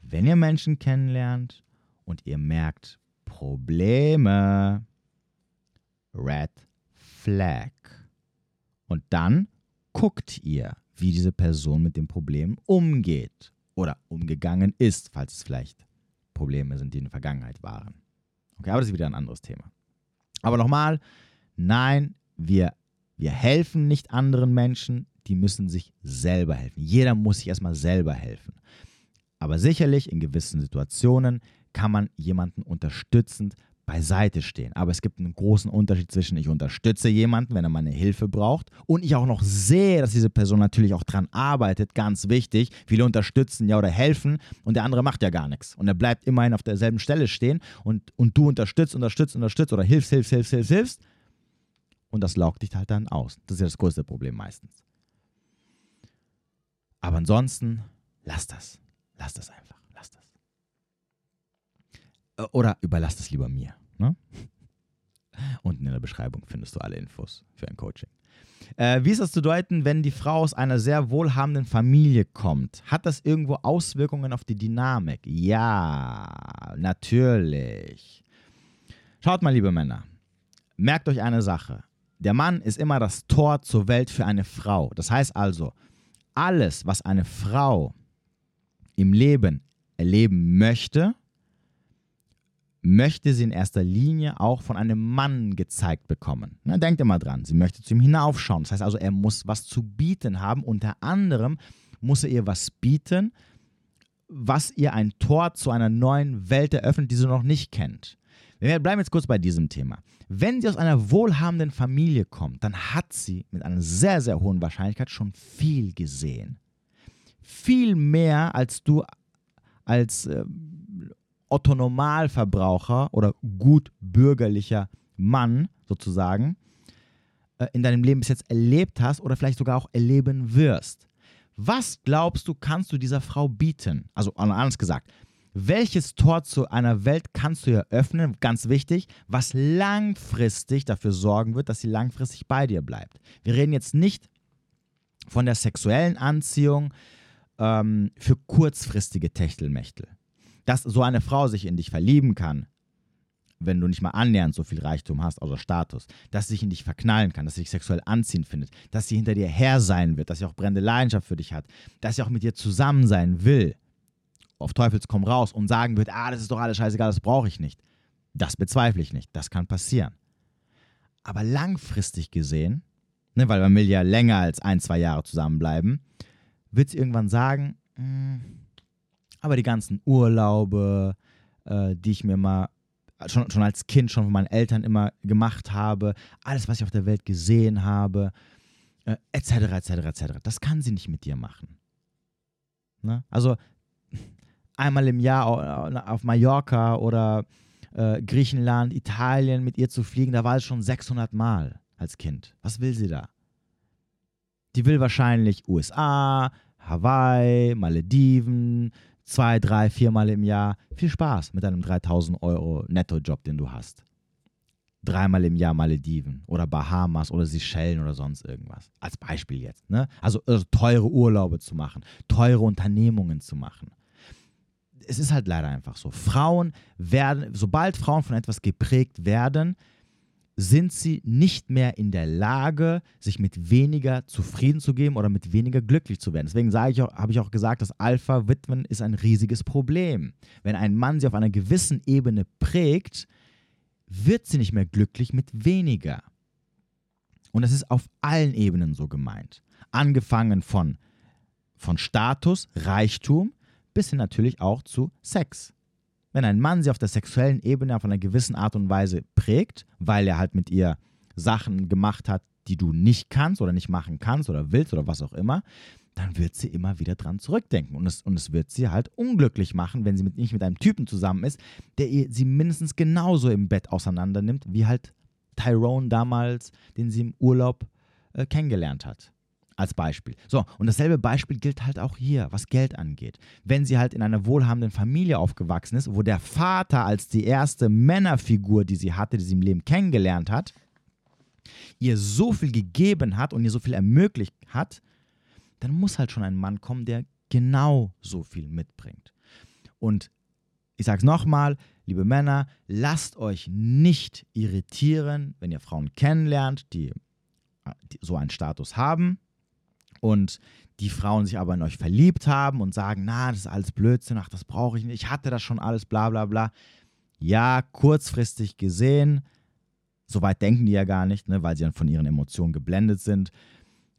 wenn ihr Menschen kennenlernt und ihr merkt Probleme, Red Flag. Und dann guckt ihr, wie diese Person mit dem Problem umgeht oder umgegangen ist, falls es vielleicht Probleme sind, die in der Vergangenheit waren. Okay, aber das ist wieder ein anderes Thema. Aber nochmal, nein, wir, wir helfen nicht anderen Menschen, die müssen sich selber helfen. Jeder muss sich erstmal selber helfen. Aber sicherlich in gewissen Situationen kann man jemanden unterstützend beiseite stehen. Aber es gibt einen großen Unterschied zwischen ich unterstütze jemanden, wenn er meine Hilfe braucht und ich auch noch sehe, dass diese Person natürlich auch dran arbeitet, ganz wichtig. Viele unterstützen ja oder helfen und der andere macht ja gar nichts. Und er bleibt immerhin auf derselben Stelle stehen und, und du unterstützt, unterstützt, unterstützt oder hilfst, hilfst, hilfst, hilfst, hilfst. Und das laugt dich halt dann aus. Das ist ja das größte Problem meistens. Aber ansonsten, lass das. Lass das einfach. Äh, oder überlass das lieber mir. Ne? *laughs* Unten in der Beschreibung findest du alle Infos für ein Coaching. Äh, wie ist das zu deuten, wenn die Frau aus einer sehr wohlhabenden Familie kommt? Hat das irgendwo Auswirkungen auf die Dynamik? Ja, natürlich. Schaut mal, liebe Männer, merkt euch eine Sache. Der Mann ist immer das Tor zur Welt für eine Frau. Das heißt also, alles, was eine Frau im Leben erleben möchte, möchte sie in erster Linie auch von einem Mann gezeigt bekommen. Na, denkt immer dran, sie möchte zu ihm hinaufschauen. Das heißt also, er muss was zu bieten haben. Unter anderem muss er ihr was bieten, was ihr ein Tor zu einer neuen Welt eröffnet, die sie noch nicht kennt. Wir bleiben jetzt kurz bei diesem Thema. Wenn sie aus einer wohlhabenden Familie kommt, dann hat sie mit einer sehr, sehr hohen Wahrscheinlichkeit schon viel gesehen. Viel mehr, als du als äh, Otto Normalverbraucher oder gut bürgerlicher Mann sozusagen äh, in deinem Leben bis jetzt erlebt hast oder vielleicht sogar auch erleben wirst. Was glaubst du, kannst du dieser Frau bieten? Also anders gesagt, welches Tor zu einer Welt kannst du ihr öffnen, ganz wichtig, was langfristig dafür sorgen wird, dass sie langfristig bei dir bleibt. Wir reden jetzt nicht von der sexuellen Anziehung ähm, für kurzfristige Techtelmechtel dass so eine Frau sich in dich verlieben kann, wenn du nicht mal annähernd so viel Reichtum hast, außer Status, dass sie sich in dich verknallen kann, dass sie dich sexuell anziehen findet, dass sie hinter dir her sein wird, dass sie auch brennende Leidenschaft für dich hat, dass sie auch mit dir zusammen sein will, auf Teufels komm raus und sagen wird, ah, das ist doch alles scheißegal, das brauche ich nicht. Das bezweifle ich nicht, das kann passieren. Aber langfristig gesehen, ne, weil man will ja länger als ein, zwei Jahre zusammenbleiben, wird sie irgendwann sagen, mh, hm, aber die ganzen Urlaube, äh, die ich mir mal schon, schon als Kind, schon von meinen Eltern immer gemacht habe, alles, was ich auf der Welt gesehen habe, etc., etc., etc., das kann sie nicht mit dir machen. Ne? Also einmal im Jahr auf Mallorca oder äh, Griechenland, Italien mit ihr zu fliegen, da war es schon 600 Mal als Kind. Was will sie da? Die will wahrscheinlich USA, Hawaii, Malediven, zwei, drei, viermal im Jahr. Viel Spaß mit deinem 3000 Euro Nettojob, den du hast. Dreimal im Jahr Malediven oder Bahamas oder Seychellen oder sonst irgendwas. Als Beispiel jetzt. Ne? Also, also teure Urlaube zu machen, teure Unternehmungen zu machen. Es ist halt leider einfach so. Frauen werden, sobald Frauen von etwas geprägt werden, sind sie nicht mehr in der Lage, sich mit weniger zufrieden zu geben oder mit weniger glücklich zu werden. Deswegen sage ich auch, habe ich auch gesagt, dass Alpha-Witwen ist ein riesiges Problem. Wenn ein Mann sie auf einer gewissen Ebene prägt, wird sie nicht mehr glücklich mit weniger. Und das ist auf allen Ebenen so gemeint. Angefangen von, von Status, Reichtum, bis hin natürlich auch zu Sex wenn ein Mann sie auf der sexuellen Ebene auf einer gewissen Art und Weise prägt, weil er halt mit ihr Sachen gemacht hat, die du nicht kannst oder nicht machen kannst oder willst oder was auch immer, dann wird sie immer wieder dran zurückdenken. Und es, und es wird sie halt unglücklich machen, wenn sie mit, nicht mit einem Typen zusammen ist, der ihr, sie mindestens genauso im Bett auseinander nimmt, wie halt Tyrone damals, den sie im Urlaub äh, kennengelernt hat als Beispiel. So, und dasselbe Beispiel gilt halt auch hier, was Geld angeht. Wenn sie halt in einer wohlhabenden Familie aufgewachsen ist, wo der Vater als die erste Männerfigur, die sie hatte, die sie im Leben kennengelernt hat, ihr so viel gegeben hat und ihr so viel ermöglicht hat, dann muss halt schon ein Mann kommen, der genau so viel mitbringt. Und ich sage es nochmal, liebe Männer, lasst euch nicht irritieren, wenn ihr Frauen kennenlernt, die, die so einen Status haben und die Frauen sich aber in euch verliebt haben und sagen, na, das ist alles Blödsinn, ach, das brauche ich nicht, ich hatte das schon alles, bla bla bla. Ja, kurzfristig gesehen, soweit denken die ja gar nicht, ne, weil sie dann von ihren Emotionen geblendet sind.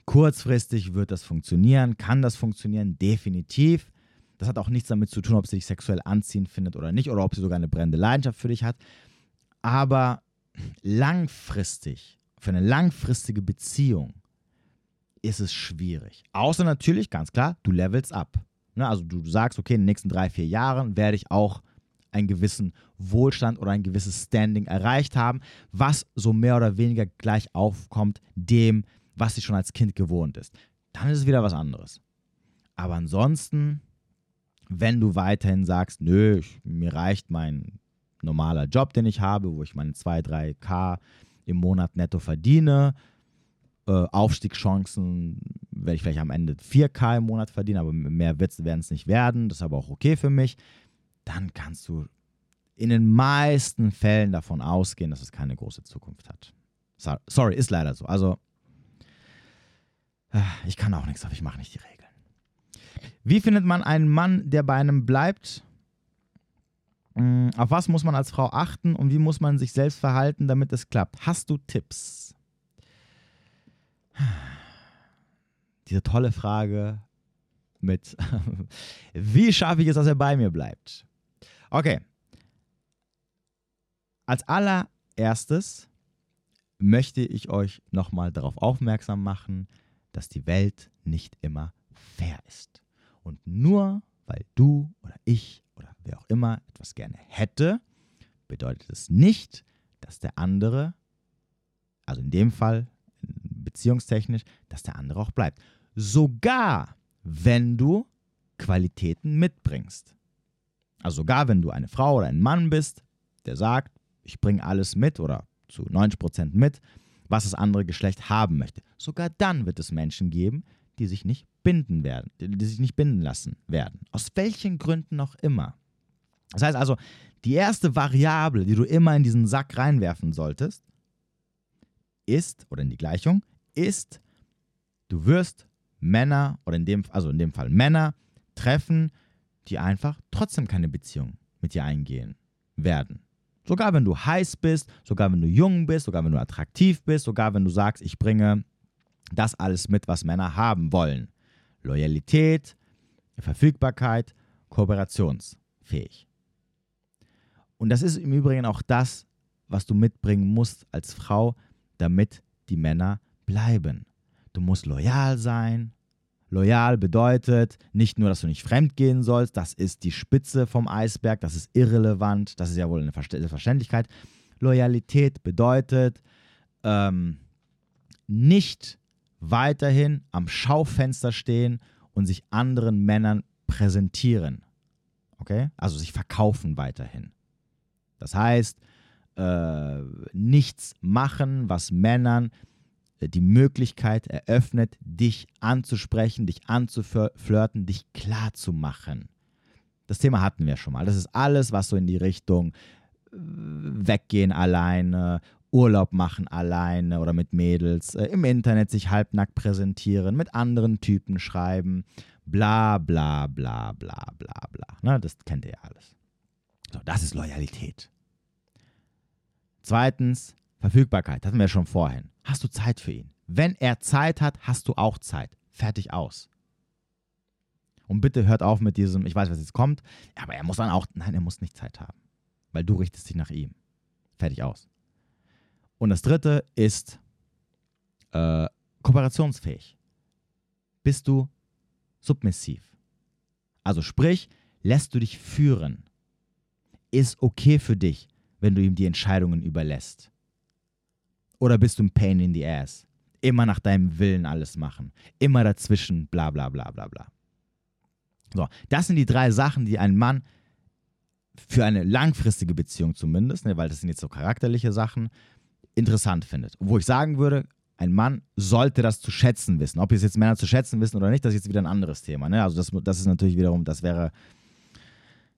Kurzfristig wird das funktionieren, kann das funktionieren, definitiv. Das hat auch nichts damit zu tun, ob sie dich sexuell anziehen findet oder nicht, oder ob sie sogar eine brennende Leidenschaft für dich hat. Aber langfristig, für eine langfristige Beziehung ist es schwierig. Außer natürlich, ganz klar, du levelst ab. Ne? Also du sagst, okay, in den nächsten drei, vier Jahren werde ich auch einen gewissen Wohlstand oder ein gewisses Standing erreicht haben, was so mehr oder weniger gleich aufkommt dem, was sie schon als Kind gewohnt ist. Dann ist es wieder was anderes. Aber ansonsten, wenn du weiterhin sagst, nö, ich, mir reicht mein normaler Job, den ich habe, wo ich meine 2, 3 K im Monat netto verdiene, äh, Aufstiegschancen werde ich vielleicht am Ende 4K im Monat verdienen, aber mehr werden es nicht werden, das ist aber auch okay für mich, dann kannst du in den meisten Fällen davon ausgehen, dass es keine große Zukunft hat. Sorry, ist leider so. Also, äh, ich kann auch nichts, aber ich mache nicht die Regeln. Wie findet man einen Mann, der bei einem bleibt? Hm, auf was muss man als Frau achten und wie muss man sich selbst verhalten, damit es klappt? Hast du Tipps? Diese tolle Frage mit, *laughs* wie schaffe ich es, dass er bei mir bleibt? Okay. Als allererstes möchte ich euch nochmal darauf aufmerksam machen, dass die Welt nicht immer fair ist. Und nur weil du oder ich oder wer auch immer etwas gerne hätte, bedeutet es nicht, dass der andere, also in dem Fall beziehungstechnisch, dass der andere auch bleibt. Sogar wenn du Qualitäten mitbringst. Also sogar wenn du eine Frau oder ein Mann bist, der sagt, ich bringe alles mit oder zu 90% mit, was das andere Geschlecht haben möchte. Sogar dann wird es Menschen geben, die sich nicht binden werden, die sich nicht binden lassen werden. Aus welchen Gründen auch immer. Das heißt also, die erste Variable, die du immer in diesen Sack reinwerfen solltest, ist, oder in die Gleichung, ist, du wirst Männer, oder in dem, also in dem Fall Männer, treffen, die einfach trotzdem keine Beziehung mit dir eingehen werden. Sogar wenn du heiß bist, sogar wenn du jung bist, sogar wenn du attraktiv bist, sogar wenn du sagst, ich bringe das alles mit, was Männer haben wollen. Loyalität, Verfügbarkeit, kooperationsfähig. Und das ist im Übrigen auch das, was du mitbringen musst als Frau, damit die Männer bleiben. Du musst loyal sein. Loyal bedeutet nicht nur, dass du nicht fremd gehen sollst, das ist die Spitze vom Eisberg, das ist irrelevant, das ist ja wohl eine Verständlichkeit. Loyalität bedeutet ähm, nicht weiterhin am Schaufenster stehen und sich anderen Männern präsentieren. Okay? Also sich verkaufen weiterhin. Das heißt, äh, nichts machen, was Männern die Möglichkeit eröffnet, dich anzusprechen, dich anzuflirten, dich klar zu machen. Das Thema hatten wir schon mal. Das ist alles, was so in die Richtung äh, weggehen alleine Urlaub machen alleine oder mit Mädels, äh, im Internet sich halbnackt präsentieren, mit anderen Typen schreiben, bla bla bla bla bla bla. Na, das kennt ihr ja alles. So, das ist Loyalität. Zweitens, Verfügbarkeit, hatten wir schon vorhin. Hast du Zeit für ihn? Wenn er Zeit hat, hast du auch Zeit. Fertig aus. Und bitte hört auf mit diesem, ich weiß, was jetzt kommt, aber er muss dann auch, nein, er muss nicht Zeit haben. Weil du richtest dich nach ihm. Fertig aus. Und das dritte ist äh, kooperationsfähig. Bist du submissiv? Also sprich, lässt du dich führen? Ist okay für dich, wenn du ihm die Entscheidungen überlässt? Oder bist du ein Pain in the Ass? Immer nach deinem Willen alles machen. Immer dazwischen, bla bla bla bla bla. So, das sind die drei Sachen, die ein Mann für eine langfristige Beziehung zumindest, ne, weil das sind jetzt so charakterliche Sachen, interessant findet. Wo ich sagen würde, ein Mann sollte das zu schätzen wissen. Ob es jetzt Männer zu schätzen wissen oder nicht, das ist jetzt wieder ein anderes Thema. Ne? Also das, das ist natürlich wiederum, das wäre,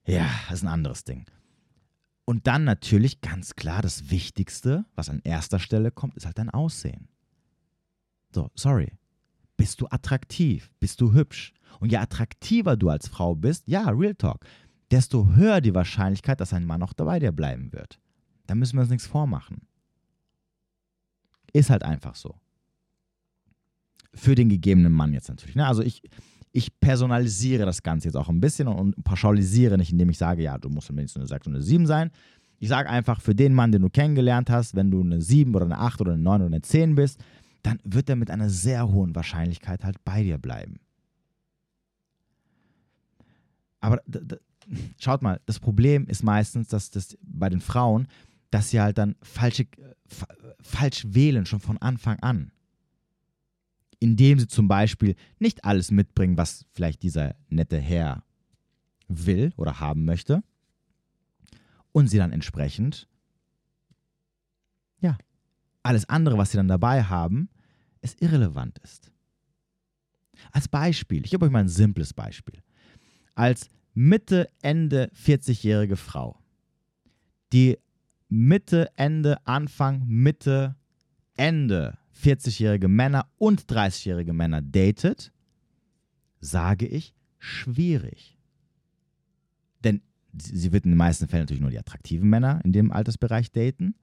ja, das ist ein anderes Ding. Und dann natürlich ganz klar das Wichtigste, was an erster Stelle kommt, ist halt dein Aussehen. So, sorry. Bist du attraktiv? Bist du hübsch? Und je attraktiver du als Frau bist, ja, Real Talk, desto höher die Wahrscheinlichkeit, dass ein Mann auch dabei dir bleiben wird. Da müssen wir uns nichts vormachen. Ist halt einfach so. Für den gegebenen Mann jetzt natürlich. Ne? Also ich, ich personalisiere das Ganze jetzt auch ein bisschen und, pauschalisiere nicht, indem ich sage, ja, du musst mindestens eine 6 und eine 7 sein. Ich sage einfach, für den Mann, den du kennengelernt hast, wenn du eine 7 oder eine 8 oder eine 9 oder eine 10 bist, dann wird er mit einer sehr hohen Wahrscheinlichkeit halt bei dir bleiben. Aber schaut mal, das Problem ist meistens, dass das bei den Frauen, dass sie halt dann falsche, falsch wählen, schon von Anfang an. Indem sie zum Beispiel nicht alles mitbringen, was vielleicht dieser nette Herr will oder haben möchte. Und sie dann entsprechend, ja, alles andere, was sie dann dabei haben, es irrelevant ist. Als Beispiel, ich gebe euch mal ein simples Beispiel. Als Mitte, Ende 40-jährige Frau, die Mitte, Ende, Anfang, Mitte, Ende 40-jährige Männer und 30-jährige Männer datet, sage ich schwierig. Denn sie wird in den meisten Fällen natürlich nur die attraktiven Männer in dem Altersbereich daten.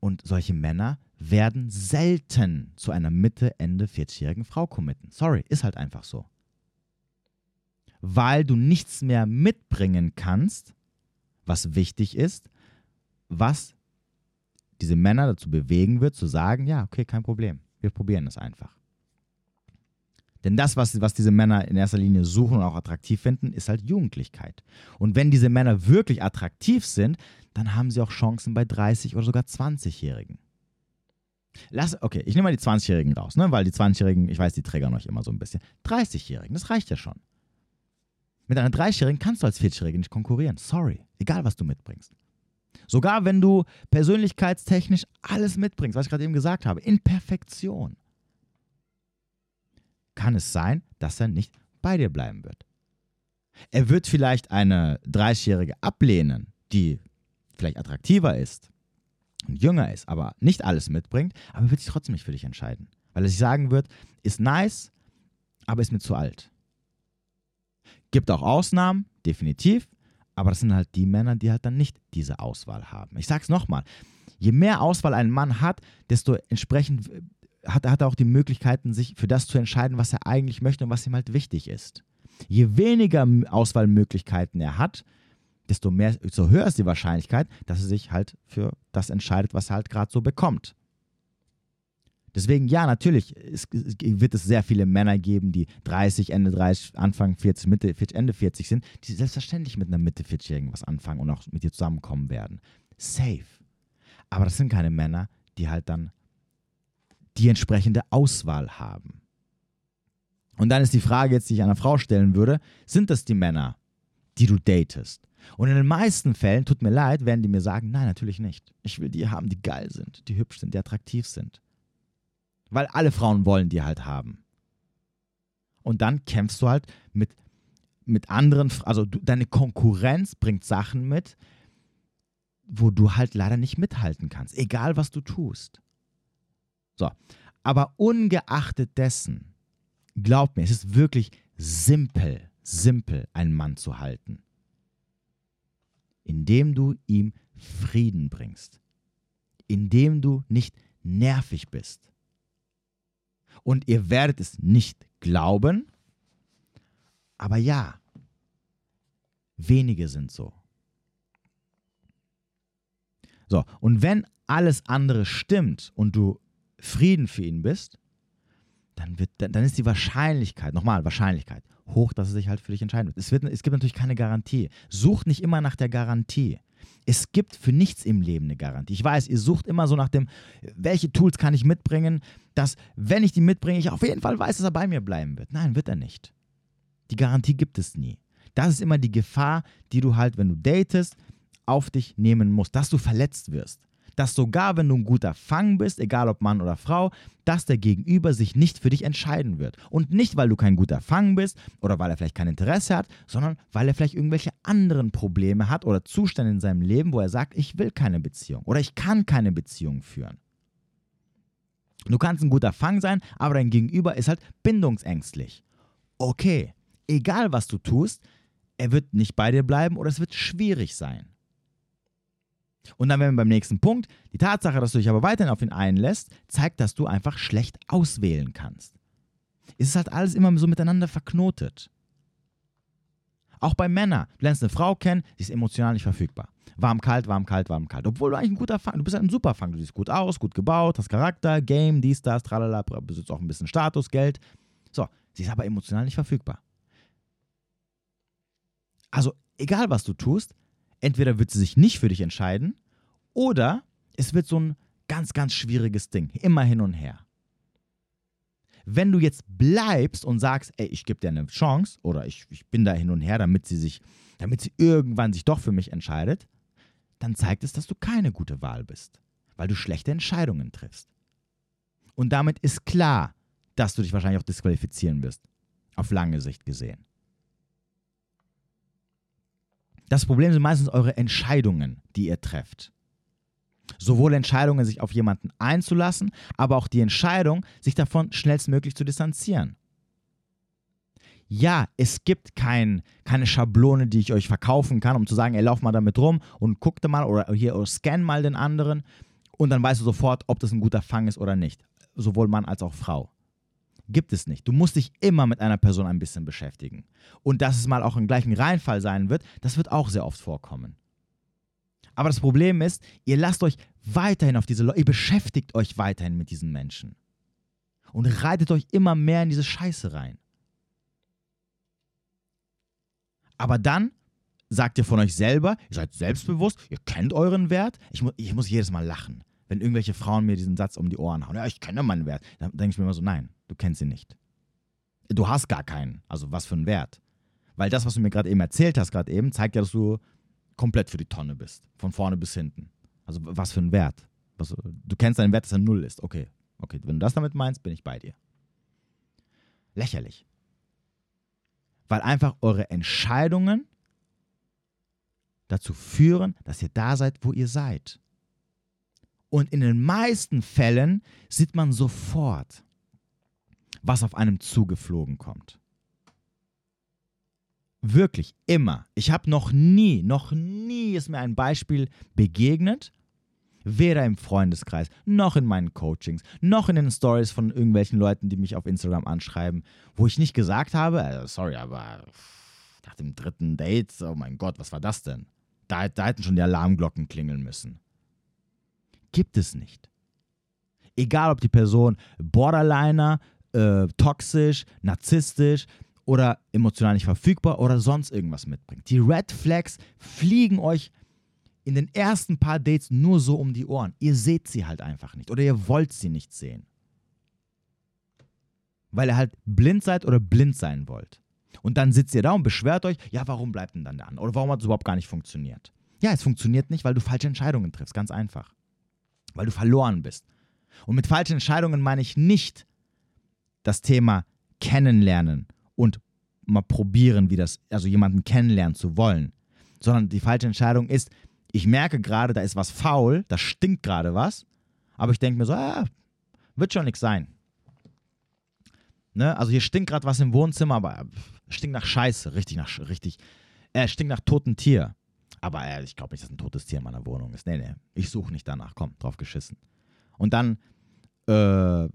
Und solche Männer werden selten zu einer Mitte, Ende 40-jährigen Frau committen. Sorry, ist halt einfach so. Weil du nichts mehr mitbringen kannst, was wichtig ist, was diese Männer dazu bewegen wird, zu sagen, ja, okay, kein Problem, wir probieren es einfach. Denn das, was, was diese Männer in erster Linie suchen und auch attraktiv finden, ist halt Jugendlichkeit. Und wenn diese Männer wirklich attraktiv sind, dann haben sie auch Chancen bei 30 oder sogar 20-Jährigen. Lass, okay, ich nehme mal die 20-Jährigen raus, ne? weil die 20-Jährigen, ich weiß, die triggern euch immer so ein bisschen. 30-Jährigen, das reicht ja schon. Mit einer 30-Jährigen kannst du als 40-Jährige nicht konkurrieren. Sorry, egal was du mitbringst. Sogar wenn du persönlichkeitstechnisch alles mitbringst, was ich gerade eben gesagt habe, in Perfektion, kann es sein, dass er nicht bei dir bleiben wird. Er wird vielleicht eine 30-Jährige ablehnen, die vielleicht attraktiver ist und jünger ist, aber nicht alles mitbringt, aber wird sich trotzdem nicht für dich entscheiden. Weil er sich sagen wird, ist nice, aber ist mir zu alt. Gibt auch Ausnahmen, definitiv, aber das sind halt die Männer, die halt dann nicht diese Auswahl haben. Ich sag's nochmal, je mehr Auswahl ein Mann hat, desto entsprechend hat, hat er auch die Möglichkeiten, sich für das zu entscheiden, was er eigentlich möchte und was ihm halt wichtig ist. Je weniger Auswahlmöglichkeiten er hat, desto, mehr, desto höher ist die Wahrscheinlichkeit, dass er sich halt für das entscheidet, was er halt gerade so bekommt. Deswegen, ja, natürlich es, es wird es sehr viele Männer geben, die 30, Ende 30, Anfang 40, Mitte 40, Ende 40 sind, die selbstverständlich mit einer Mitte 40-Jährigen was anfangen und auch mit dir zusammenkommen werden. Safe. Aber das sind keine Männer, die halt dann die entsprechende Auswahl haben. Und dann ist die Frage jetzt, die ich einer Frau stellen würde, sind das die Männer, die du datest? Und in den meisten Fällen, tut mir leid, werden die mir sagen, nein, natürlich nicht. Ich will die haben, die geil sind, die hübsch sind, die attraktiv sind. Weil alle Frauen wollen die halt haben. Und dann kämpfst du halt mit, mit anderen, also du, deine Konkurrenz bringt Sachen mit, wo du halt leider nicht mithalten kannst, egal was du tust. So, aber ungeachtet dessen, glaub mir, es ist wirklich simpel, simpel, einen Mann zu halten indem du ihm Frieden bringst, indem du nicht nervig bist. Und ihr werdet es nicht glauben, aber ja, wenige sind so. So, und wenn alles andere stimmt und du Frieden für ihn bist, dann, wird, dann ist die Wahrscheinlichkeit, nochmal Wahrscheinlichkeit, hoch, dass es sich halt für dich entscheiden wird. Es, wird. es gibt natürlich keine Garantie. Sucht nicht immer nach der Garantie. Es gibt für nichts im Leben eine Garantie. Ich weiß, ihr sucht immer so nach dem, welche Tools kann ich mitbringen, dass, wenn ich die mitbringe, ich auf jeden Fall weiß, dass er bei mir bleiben wird. Nein, wird er nicht. Die Garantie gibt es nie. Das ist immer die Gefahr, die du halt, wenn du datest, auf dich nehmen musst, dass du verletzt wirst dass sogar wenn du ein guter Fang bist, egal ob Mann oder Frau, dass der Gegenüber sich nicht für dich entscheiden wird. Und nicht, weil du kein guter Fang bist oder weil er vielleicht kein Interesse hat, sondern weil er vielleicht irgendwelche anderen Probleme hat oder Zustände in seinem Leben, wo er sagt, ich will keine Beziehung oder ich kann keine Beziehung führen. Du kannst ein guter Fang sein, aber dein Gegenüber ist halt bindungsängstlich. Okay, egal was du tust, er wird nicht bei dir bleiben oder es wird schwierig sein. Und dann wären wir beim nächsten Punkt. Die Tatsache, dass du dich aber weiterhin auf ihn einlässt, zeigt, dass du einfach schlecht auswählen kannst. Es ist halt alles immer so miteinander verknotet. Auch bei Männern. Du lernst eine Frau kennen, sie ist emotional nicht verfügbar. Warm, kalt, warm, kalt, warm, kalt. Obwohl du eigentlich ein guter Fang, du bist halt ein super Fang. Du siehst gut aus, gut gebaut, hast Charakter, Game, dies, das, tralala, besitzt auch ein bisschen Status, Geld. So, sie ist aber emotional nicht verfügbar. Also, egal was du tust, entweder wird sie sich nicht für dich entscheiden oder es wird so ein ganz, ganz schwieriges Ding. Immer hin und her. Wenn du jetzt bleibst und sagst, ey, ich gebe dir eine Chance oder ich, ich bin da hin und her, damit sie sich, damit sie irgendwann sich doch für mich entscheidet, dann zeigt es, dass du keine gute Wahl bist, weil du schlechte Entscheidungen triffst. Und damit ist klar, dass du dich wahrscheinlich auch disqualifizieren wirst, auf lange Sicht gesehen. Das Problem sind meistens eure Entscheidungen, die ihr trefft. Sowohl Entscheidungen, sich auf jemanden einzulassen, aber auch die Entscheidung, sich davon schnellstmöglich zu distanzieren. Ja, es gibt kein, keine Schablone, die ich euch verkaufen kann, um zu sagen, ey, lauf mal damit rum und guck da mal oder hier oder scan mal den anderen und dann weißt du sofort, ob das ein guter Fang ist oder nicht. Sowohl Mann als auch Frau. Gibt es nicht. Du musst dich immer mit einer Person ein bisschen beschäftigen. Und dass es mal auch im gleichen Reinfall sein wird, das wird auch sehr oft vorkommen. Aber das Problem ist, ihr lasst euch weiterhin auf diese Leute, ihr beschäftigt euch weiterhin mit diesen Menschen. Und reitet euch immer mehr in diese Scheiße rein. Aber dann sagt ihr von euch selber, ihr seid selbstbewusst, ihr kennt euren Wert. Ich, mu ich muss jedes Mal lachen, wenn irgendwelche Frauen mir diesen Satz um die Ohren hauen. Ja, ich kenne meinen Wert. Dann denke ich mir immer so, nein, du kennst ihn nicht. Du hast gar keinen. Also was für einen Wert. Weil das, was du mir gerade eben erzählt hast, gerade eben, zeigt ja, dass du komplett für die Tonne bist. Von vorne bis hinten. Also was für ein Wert. Was, du kennst deinen Wert, dass er null ist. Okay. Okay, wenn du das damit meinst, bin ich bei dir. Lächerlich. Weil einfach eure Entscheidungen dazu führen, dass ihr da seid, wo ihr seid. Und in den meisten Fällen sieht man sofort, was auf einem zugeflogen kommt. Wirklich, immer. Ich habe noch nie, noch nie ist mir ein Beispiel begegnet, weder im Freundeskreis, noch in meinen Coachings, noch in den Stories von irgendwelchen Leuten, die mich auf Instagram anschreiben, wo ich nicht gesagt habe, äh, sorry, aber nach dem dritten Date, oh mein Gott, was war das denn? Da, da hätten schon die Alarmglocken klingeln müssen. Gibt es nicht. Egal, ob die Person Borderliner, äh, toxisch, narzisstisch, oder emotional nicht verfügbar oder sonst irgendwas mitbringt. Die Red Flags fliegen euch in den ersten paar Dates nur so um die Ohren. Ihr seht sie halt einfach nicht oder ihr wollt sie nicht sehen. Weil ihr halt blind seid oder blind sein wollt. Und dann sitzt ihr da und beschwert euch, ja, warum bleibt denn dann der andere? Oder warum hat es überhaupt gar nicht funktioniert? Ja, es funktioniert nicht, weil du falsche Entscheidungen triffst, ganz einfach. Weil du verloren bist. Und mit falschen Entscheidungen meine ich nicht das Thema kennenlernen und mal probieren, wie das, also jemanden kennenlernen zu wollen. Sondern die falsche Entscheidung ist, ich merke gerade, da ist was faul, da stinkt gerade was, aber ich denke mir so, ah, wird schon nichts sein. Ne? Also hier stinkt gerade was im Wohnzimmer, aber stinkt nach Scheiße, richtig nach, richtig, äh, stinkt nach totem Tier. Aber äh, ich glaube nicht, dass ein totes Tier in meiner Wohnung ist. Nee, nee, ich suche nicht danach, komm, drauf geschissen. Und dann äh,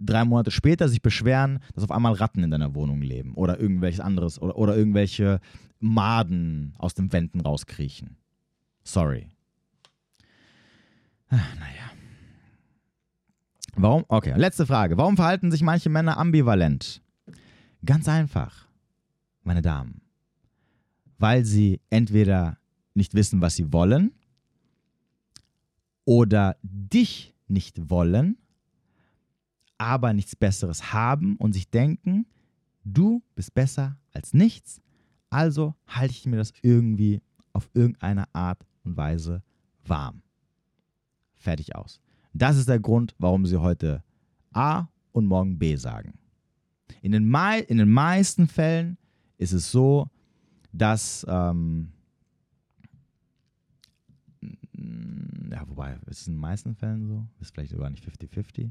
drei Monate später sich beschweren, dass auf einmal Ratten in deiner Wohnung leben oder irgendwelches anderes oder, oder irgendwelche Maden aus den Wänden rauskriechen. Sorry. Ah, naja. Warum? Okay, letzte Frage. Warum verhalten sich manche Männer ambivalent? Ganz einfach, meine Damen. Weil sie entweder nicht wissen, was sie wollen oder dich nicht wollen, aber nichts Besseres haben und sich denken, du bist besser als nichts, also halte ich mir das irgendwie auf irgendeine Art und Weise warm. Fertig aus. Das ist der Grund, warum sie heute A und morgen B sagen. In den, mei in den meisten Fällen ist es so, dass ähm, ja, wobei, ist es in den meisten Fällen so? Ist vielleicht sogar nicht 50-50?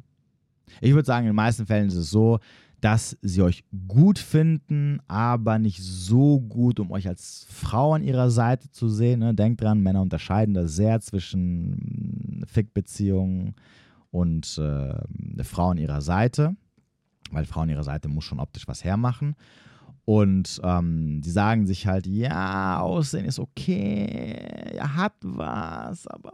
Ich würde sagen, in den meisten Fällen ist es so, dass sie euch gut finden, aber nicht so gut, um euch als Frau an ihrer Seite zu sehen. Ne? Denkt dran, Männer unterscheiden da sehr zwischen Fick-Beziehungen und äh, eine Frau an ihrer Seite, weil Frau an ihrer Seite muss schon optisch was hermachen. Und ähm, die sagen sich halt, ja, Aussehen ist okay, er hat was, aber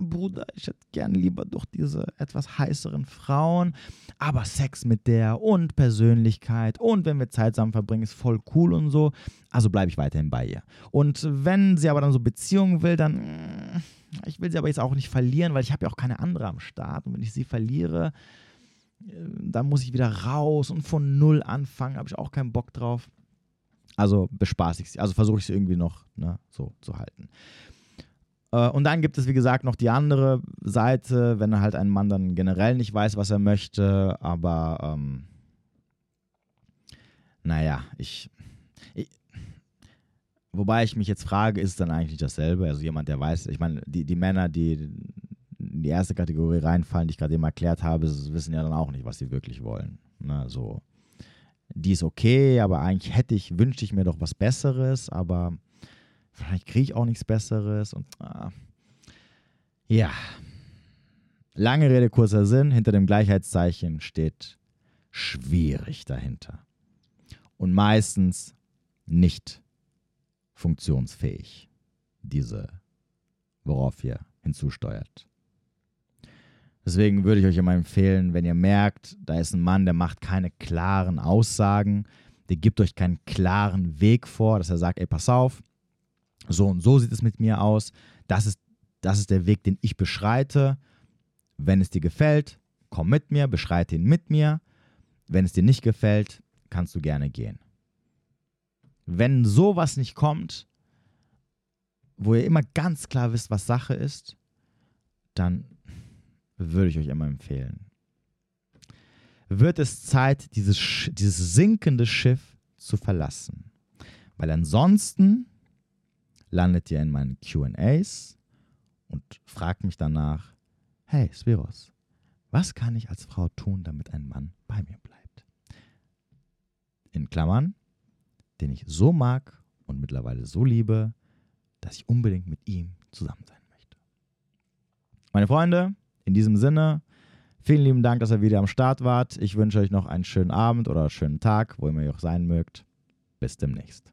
Bruder, ich hätte gern lieber doch diese etwas heißeren Frauen. Aber Sex mit der und Persönlichkeit und wenn wir Zeit zusammen verbringen, ist voll cool und so. Also bleibe ich weiterhin bei ihr. Und wenn sie aber dann so Beziehungen will, dann, mm, ich will sie aber jetzt auch nicht verlieren, weil ich habe ja auch keine andere am Start. Und wenn ich sie verliere, dann muss ich wieder raus und von null anfangen, habe ich auch keinen Bock drauf. Also bespaße ich sie, also versuche ich sie irgendwie noch ne, so zu halten. Äh, und dann gibt es, wie gesagt, noch die andere Seite, wenn halt ein Mann dann generell nicht weiß, was er möchte, aber ähm, naja, ich, ich, Wobei ich mich jetzt frage, ist es dann eigentlich dasselbe? Also jemand, der weiß, ich meine, die, die Männer, die in die erste Kategorie reinfallen, die ich gerade eben erklärt habe, wissen ja dann auch nicht, was sie wirklich wollen. Ne, so. Die ist okay, aber eigentlich hätte ich, wünschte ich mir doch was Besseres, aber vielleicht kriege ich auch nichts Besseres und ah. ja. Lange Rede, kurzer Sinn, hinter dem Gleichheitszeichen steht schwierig dahinter. Und meistens nicht funktionsfähig, diese, worauf ihr hinzusteuert. Deswegen würde ich euch immer empfehlen, wenn ihr merkt, da ist ein Mann, der macht keine klaren Aussagen, der gibt euch keinen klaren Weg vor, dass er sagt, ey, pass auf, so und so sieht es mit mir aus, das ist, das ist der Weg, den ich beschreite. Wenn es dir gefällt, komm mit mir, beschreite ihn mit mir. Wenn es dir nicht gefällt, kannst du gerne gehen. Wenn sowas nicht kommt, wo ihr immer ganz klar wisst, was Sache ist, dann würde ich euch immer empfehlen. Wird es Zeit, dieses, dieses sinkende Schiff zu verlassen. Weil ansonsten landet ihr in meinen QAs und fragt mich danach, hey Spiros, was kann ich als Frau tun, damit ein Mann bei mir bleibt? In Klammern, den ich so mag und mittlerweile so liebe, dass ich unbedingt mit ihm zusammen sein möchte. Meine Freunde, in diesem Sinne, vielen lieben Dank, dass ihr wieder am Start wart. Ich wünsche euch noch einen schönen Abend oder schönen Tag, wo immer ihr auch sein mögt. Bis demnächst.